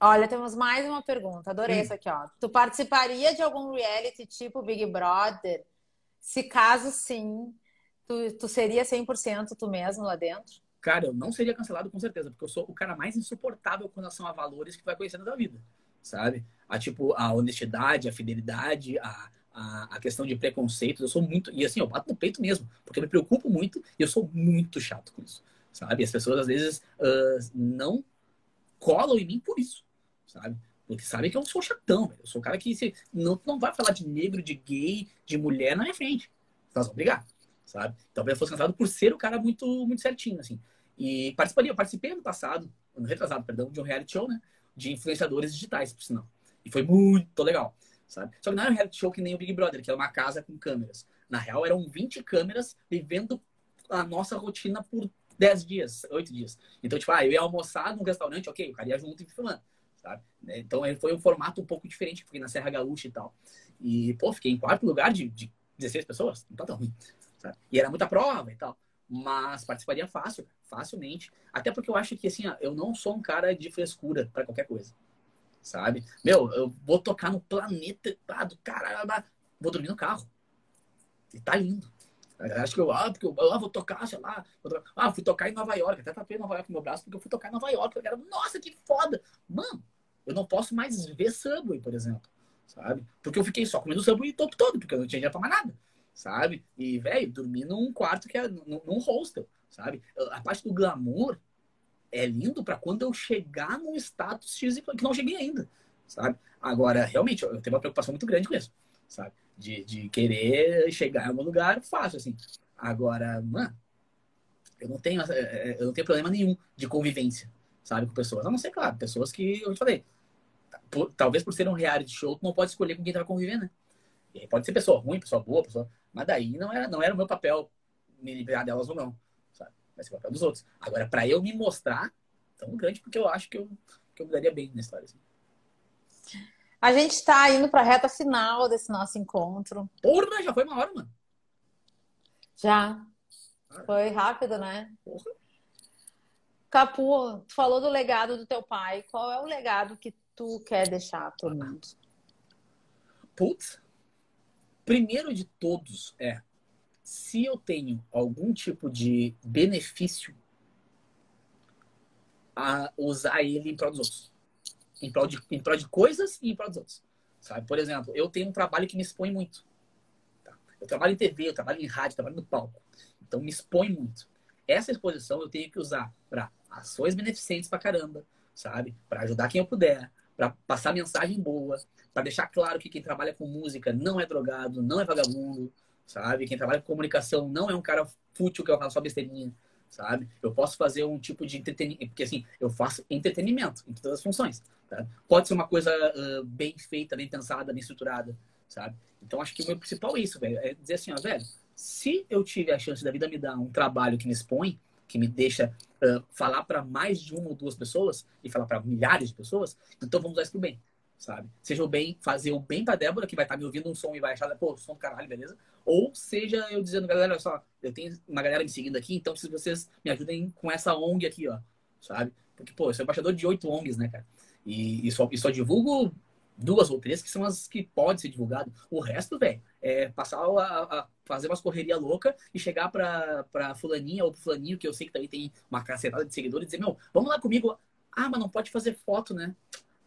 Olha, temos mais uma pergunta. Adorei hum. essa aqui, ó. Tu participaria de algum reality tipo Big Brother? Se caso sim, tu, tu seria 100% tu mesmo lá dentro?
Cara, eu não seria cancelado com certeza, porque eu sou o cara mais insuportável com relação a valores que vai conhecendo da vida, sabe? A tipo, a honestidade, a fidelidade, a, a, a, questão de preconceitos. Eu sou muito. E assim, eu bato no peito mesmo, porque eu me preocupo muito e eu sou muito chato com isso. Sabe? As pessoas às vezes uh, não colam em mim por isso, sabe? Porque sabem que eu sou chatão. Eu sou o cara que se, não, não vai falar de negro, de gay, de mulher na minha frente. Mas obrigado, sabe? Talvez eu fosse cansado por ser o cara muito, muito certinho, assim. E participaria, eu participei ano passado, ano retrasado, perdão, de um reality show, né? De influenciadores digitais, por sinal. E foi muito legal sabe? Só que não era um reality show que nem o Big Brother, que era uma casa com câmeras. Na real, eram 20 câmeras vivendo a nossa rotina por 10 dias, 8 dias. Então, tipo, ah, eu ia almoçar num restaurante, ok, o cara ia junto e filmando, sabe? Então, foi um formato um pouco diferente, porque na Serra Gaúcha e tal. E, pô, fiquei em quarto lugar de, de 16 pessoas, não tá tão ruim, sabe? E era muita prova e tal. Mas participaria fácil, facilmente. Até porque eu acho que, assim, eu não sou um cara de frescura para qualquer coisa sabe? Meu, eu vou tocar no planeta do caralho, vou dormir no carro. E tá lindo. Acho que eu, ah, porque eu ah, vou tocar, sei lá. Tocar. Ah, fui tocar em Nova York. Até tapei Nova York no meu braço porque eu fui tocar em Nova York. Eu era, nossa, que foda! Mano, eu não posso mais ver Subway, por exemplo. Sabe? Porque eu fiquei só comendo Subway o tempo todo, porque eu não tinha dinheiro pra mais nada. Sabe? E, velho, dormi num quarto que é num hostel, sabe? A parte do glamour é lindo para quando eu chegar num status X que não cheguei ainda, sabe? Agora, realmente, eu tenho uma preocupação muito grande com isso, sabe? De, de querer chegar em algum lugar fácil, assim. Agora, mano, eu não tenho, é, é, eu não tenho problema nenhum de convivência, sabe? Com pessoas. A não ser, claro, pessoas que eu te falei. Por, talvez por ser um reality show, tu não pode escolher com quem tu vai conviver, né? E pode ser pessoa ruim, pessoa boa, pessoa. Mas daí não era, não era o meu papel me livrar delas ou não vai ser o papel dos outros. Agora, para eu me mostrar tão grande, porque eu acho que eu, que eu me daria bem na história. Assim.
A gente está indo para a reta final desse nosso encontro.
Porra, já foi uma hora, mano.
Já. Ah. Foi rápido, né? Porra. Capu, tu falou do legado do teu pai. Qual é o legado que tu quer deixar para o mundo?
Putz. Primeiro de todos é se eu tenho algum tipo de benefício a usar ele em prol dos outros. Em prol de, em prol de coisas e em prol dos outros. Sabe? Por exemplo, eu tenho um trabalho que me expõe muito. Tá? Eu trabalho em TV, eu trabalho em rádio, eu trabalho no palco. Então me expõe muito. Essa exposição eu tenho que usar para ações beneficentes pra caramba, sabe? Para ajudar quem eu puder, para passar mensagem boa, para deixar claro que quem trabalha com música não é drogado, não é vagabundo, sabe? Quem trabalha com comunicação não é um cara fútil que vai falar só besteirinha, sabe? Eu posso fazer um tipo de entretenimento, porque assim, eu faço entretenimento em todas as funções, tá? Pode ser uma coisa uh, bem feita, bem pensada, bem estruturada, sabe? Então acho que o meu principal é isso, velho, é dizer assim, ó, velho, se eu tiver a chance da vida me dar um trabalho que me expõe, que me deixa uh, falar para mais de uma ou duas pessoas e falar para milhares de pessoas, então vamos usar isso pro bem, sabe? Seja o bem, fazer o bem pra Débora, que vai estar tá me ouvindo um som e vai achar, pô, som do caralho, beleza? Ou seja, eu dizendo, galera, olha só, eu tenho uma galera me seguindo aqui, então se vocês me ajudem com essa ONG aqui, ó, sabe? Porque, pô, eu sou embaixador de oito ONGs, né, cara? E, e, só, e só divulgo duas ou três que são as que podem ser divulgadas. O resto, velho, é passar a, a, fazer umas correria louca e chegar pra, pra fulaninha ou fulaninho, que eu sei que também tem uma cacetada de seguidores, e dizer, meu, vamos lá comigo. Ah, mas não pode fazer foto, né?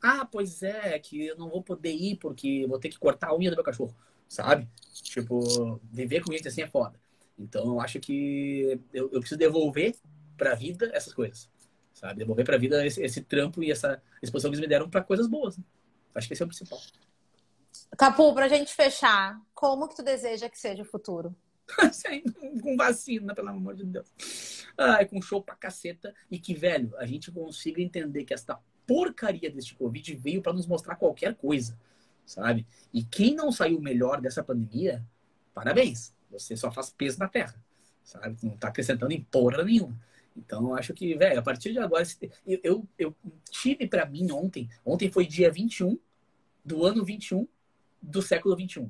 Ah, pois é, que eu não vou poder ir porque vou ter que cortar a unha do meu cachorro, sabe? Tipo, viver com gente assim é foda. Então, eu acho que eu, eu preciso devolver pra vida essas coisas, sabe? Devolver pra vida esse, esse trampo e essa exposição que eles me deram pra coisas boas. Né? Acho que esse é o principal.
Capu, pra gente fechar, como que tu deseja que seja o futuro?
com vacina, pelo amor de Deus. Ai, com show pra caceta. E que, velho, a gente consiga entender que esta porcaria deste Covid veio para nos mostrar qualquer coisa, sabe? E quem não saiu melhor dessa pandemia, parabéns. Você só faz peso na terra, sabe? Não tá acrescentando em porra nenhuma. Então, acho que, velho, a partir de agora, eu, eu, eu tive para mim ontem, ontem foi dia 21 do ano 21 do século 21,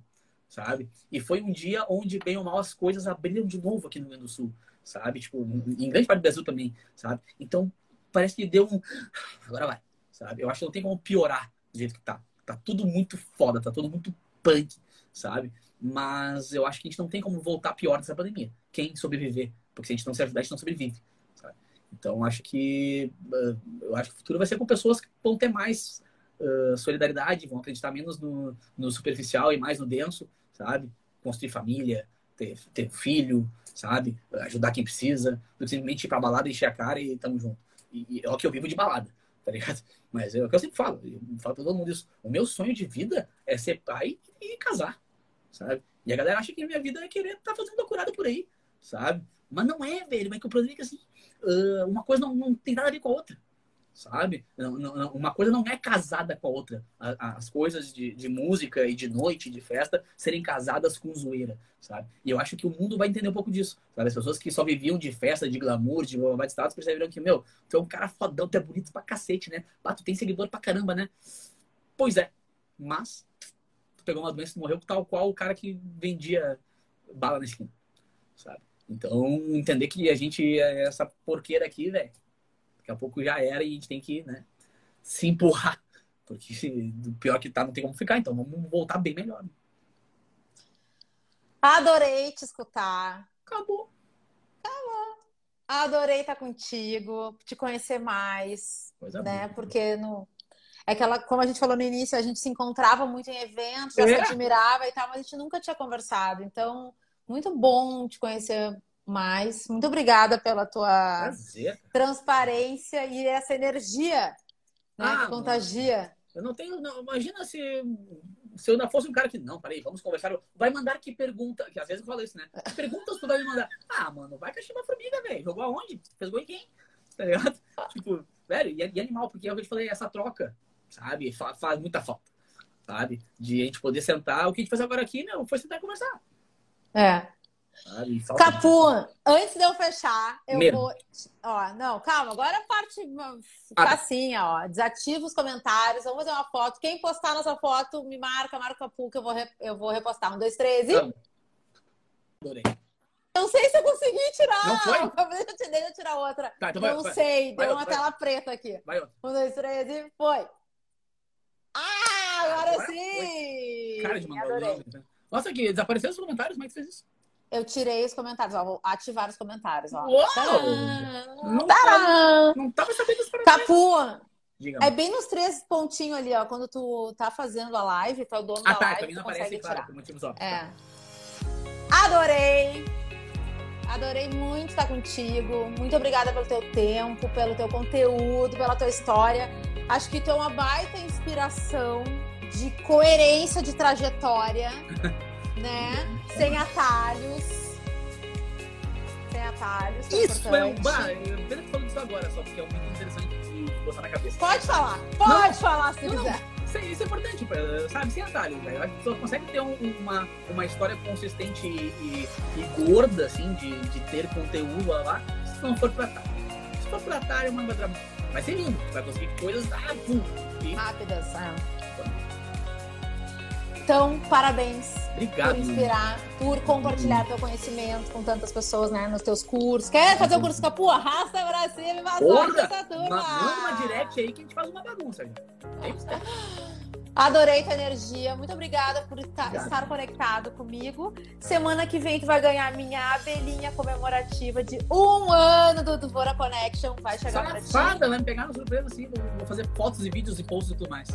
sabe? E foi um dia onde, bem ou mal, as coisas abriram de novo aqui no Rio Grande do Sul, sabe? Tipo, em grande parte do Brasil também, sabe? Então, parece que deu um. Agora vai, sabe? Eu acho que não tem como piorar do jeito que tá. Tá tudo muito foda, tá tudo muito punk, sabe? Mas eu acho que a gente não tem como voltar pior dessa pandemia. Quem sobreviver? Porque se a gente não se ajudar, a gente não sobrevive. Sabe? Então, acho que ah, eu acho que o futuro vai ser com pessoas que vão ter mais uh, solidariedade, vão acreditar menos no, no superficial e mais no denso, sabe? Construir família, ter, ter filho, sabe? Ajudar quem precisa, do que simplesmente ir pra balada, encher a cara e tamo junto. E, e é o que eu vivo de balada, tá ligado? Mas é o que eu sempre falo, eu falo pra todo mundo isso. O meu sonho de vida é ser pai e casar, sabe? E a galera acha que minha vida é querer estar tá fazendo loucurada por aí, sabe? Mas não é, velho. Mas que o problema é que assim, uh, uma coisa não, não tem nada a ver com a outra sabe? Uma coisa não é casada com a outra. As coisas de, de, música e de noite, de festa, serem casadas com zoeira, sabe? E eu acho que o mundo vai entender um pouco disso, sabe? As pessoas que só viviam de festa, de glamour, de blá de status, perceberam que, meu, tu é um cara fodão, tu é bonito pra cacete, né? Pá, tu tem seguidor pra caramba, né? Pois é, mas tu pegou uma doença e morreu tal qual o cara que vendia bala na esquina, sabe? Então, entender que a gente é essa porqueira aqui, velho, Daqui a pouco já era e a gente tem que né, se empurrar. Porque do pior que tá, não tem como ficar. Então vamos voltar bem melhor.
Adorei te escutar.
Acabou.
Acabou. Adorei estar contigo, te conhecer mais. Coisa né? Boa. Porque no, é aquela, como a gente falou no início, a gente se encontrava muito em eventos, é. se admirava e tal, mas a gente nunca tinha conversado. Então, muito bom te conhecer mais. Muito obrigada pela tua
Prazer.
transparência e essa energia né, ah, que contagia.
Eu não tenho. Não, imagina se, se eu não fosse um cara que. Não, peraí, vamos conversar. Vai mandar que pergunta. Que às vezes eu falo isso, né? Que perguntas tu vai me mandar? Ah, mano, vai que uma formiga, velho. Jogou aonde? Fez gol em quem? Tá ligado? tipo, velho, e, e, animal, porque é eu te falei, essa troca, sabe? Faz, faz muita falta. Sabe? De a gente poder sentar. O que a gente fez agora aqui, meu, foi sentar e conversar.
É. Capu, antes de eu fechar, eu Mesmo. vou. Ó, não, calma, agora a parte ah, assim, ó. Desativa os comentários, vamos fazer uma foto. Quem postar nossa foto, me marca, marca o Capu, que eu vou, re... eu vou repostar. Um, dois, três e. Adorei. Não sei se eu consegui tirar.
Não foi?
Deixa eu, deixa eu tirar outra. Tá, então não vai, sei, vai, deu vai, uma tela preta aqui.
Vai,
um, dois, três e foi. Ah, agora, agora sim!
Foi. Cara de mandar Nossa, aqui, desapareceu os comentários, como é que fez isso?
Eu tirei os comentários, ó. Vou ativar os comentários, ó.
Uou! Não, tava, não tava sabendo isso
Capu! É bem nos três pontinhos ali, ó. Quando tu tá fazendo a live, tá o dono ah, da tá, live, tu consegue aparece, tirar. motivos óbvios. É. Adorei! Adorei muito estar contigo. Muito obrigada pelo teu tempo, pelo teu conteúdo, pela tua história. Acho que tu é uma baita inspiração de coerência de trajetória. né? Sem atalhos. Sem atalhos.
É isso é um. Bah, eu pena que falando disso agora, só porque é muito interessante de botar na cabeça.
Pode falar, pode não, falar se não, quiser.
Isso é, isso é importante, sabe? Sem atalhos, velho. A pessoa consegue ter um, uma, uma história consistente e, e, gorda, assim, de, de ter conteúdo lá, se não for pra atalho. Se for pra atalho, manda vai ser lindo. Vai conseguir coisas ah, pum,
e... rápidas. É. Então, parabéns
Obrigado.
por inspirar, por compartilhar teu conhecimento com tantas pessoas, né, nos teus cursos. Quer fazer o curso Capu? Arrasta pra cima e
vai essa turma. Manda uma direct aí que a gente faz uma bagunça. É isso,
Adorei tua energia. Muito obrigada por estar, estar, conectado comigo. Semana que vem tu vai ganhar minha abelhinha comemorativa de um ano do Duvora Connection. Vai chegar
pra ti. vai me pegar no surpresa assim. Vou fazer fotos e vídeos e posts e tudo mais.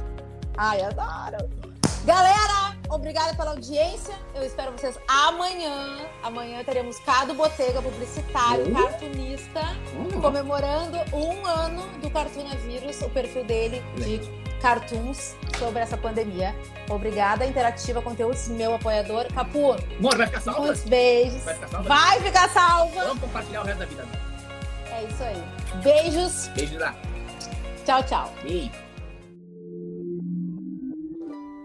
Ai, adoro. Galera, obrigada pela audiência. Eu espero vocês amanhã. Amanhã teremos Cado Botega, publicitário, uhum. cartunista, uhum. comemorando um ano do Cartunavírus, o perfil dele de cartoons sobre essa pandemia. Obrigada, Interativa Conteúdos, meu apoiador. Capu.
Amor, vai ficar salva?
Muitos beijos.
Vai ficar salva?
Vai ficar salva.
Vamos compartilhar o resto da vida.
É isso aí. Beijos.
Beijos lá.
Tchau, tchau.
Beijo.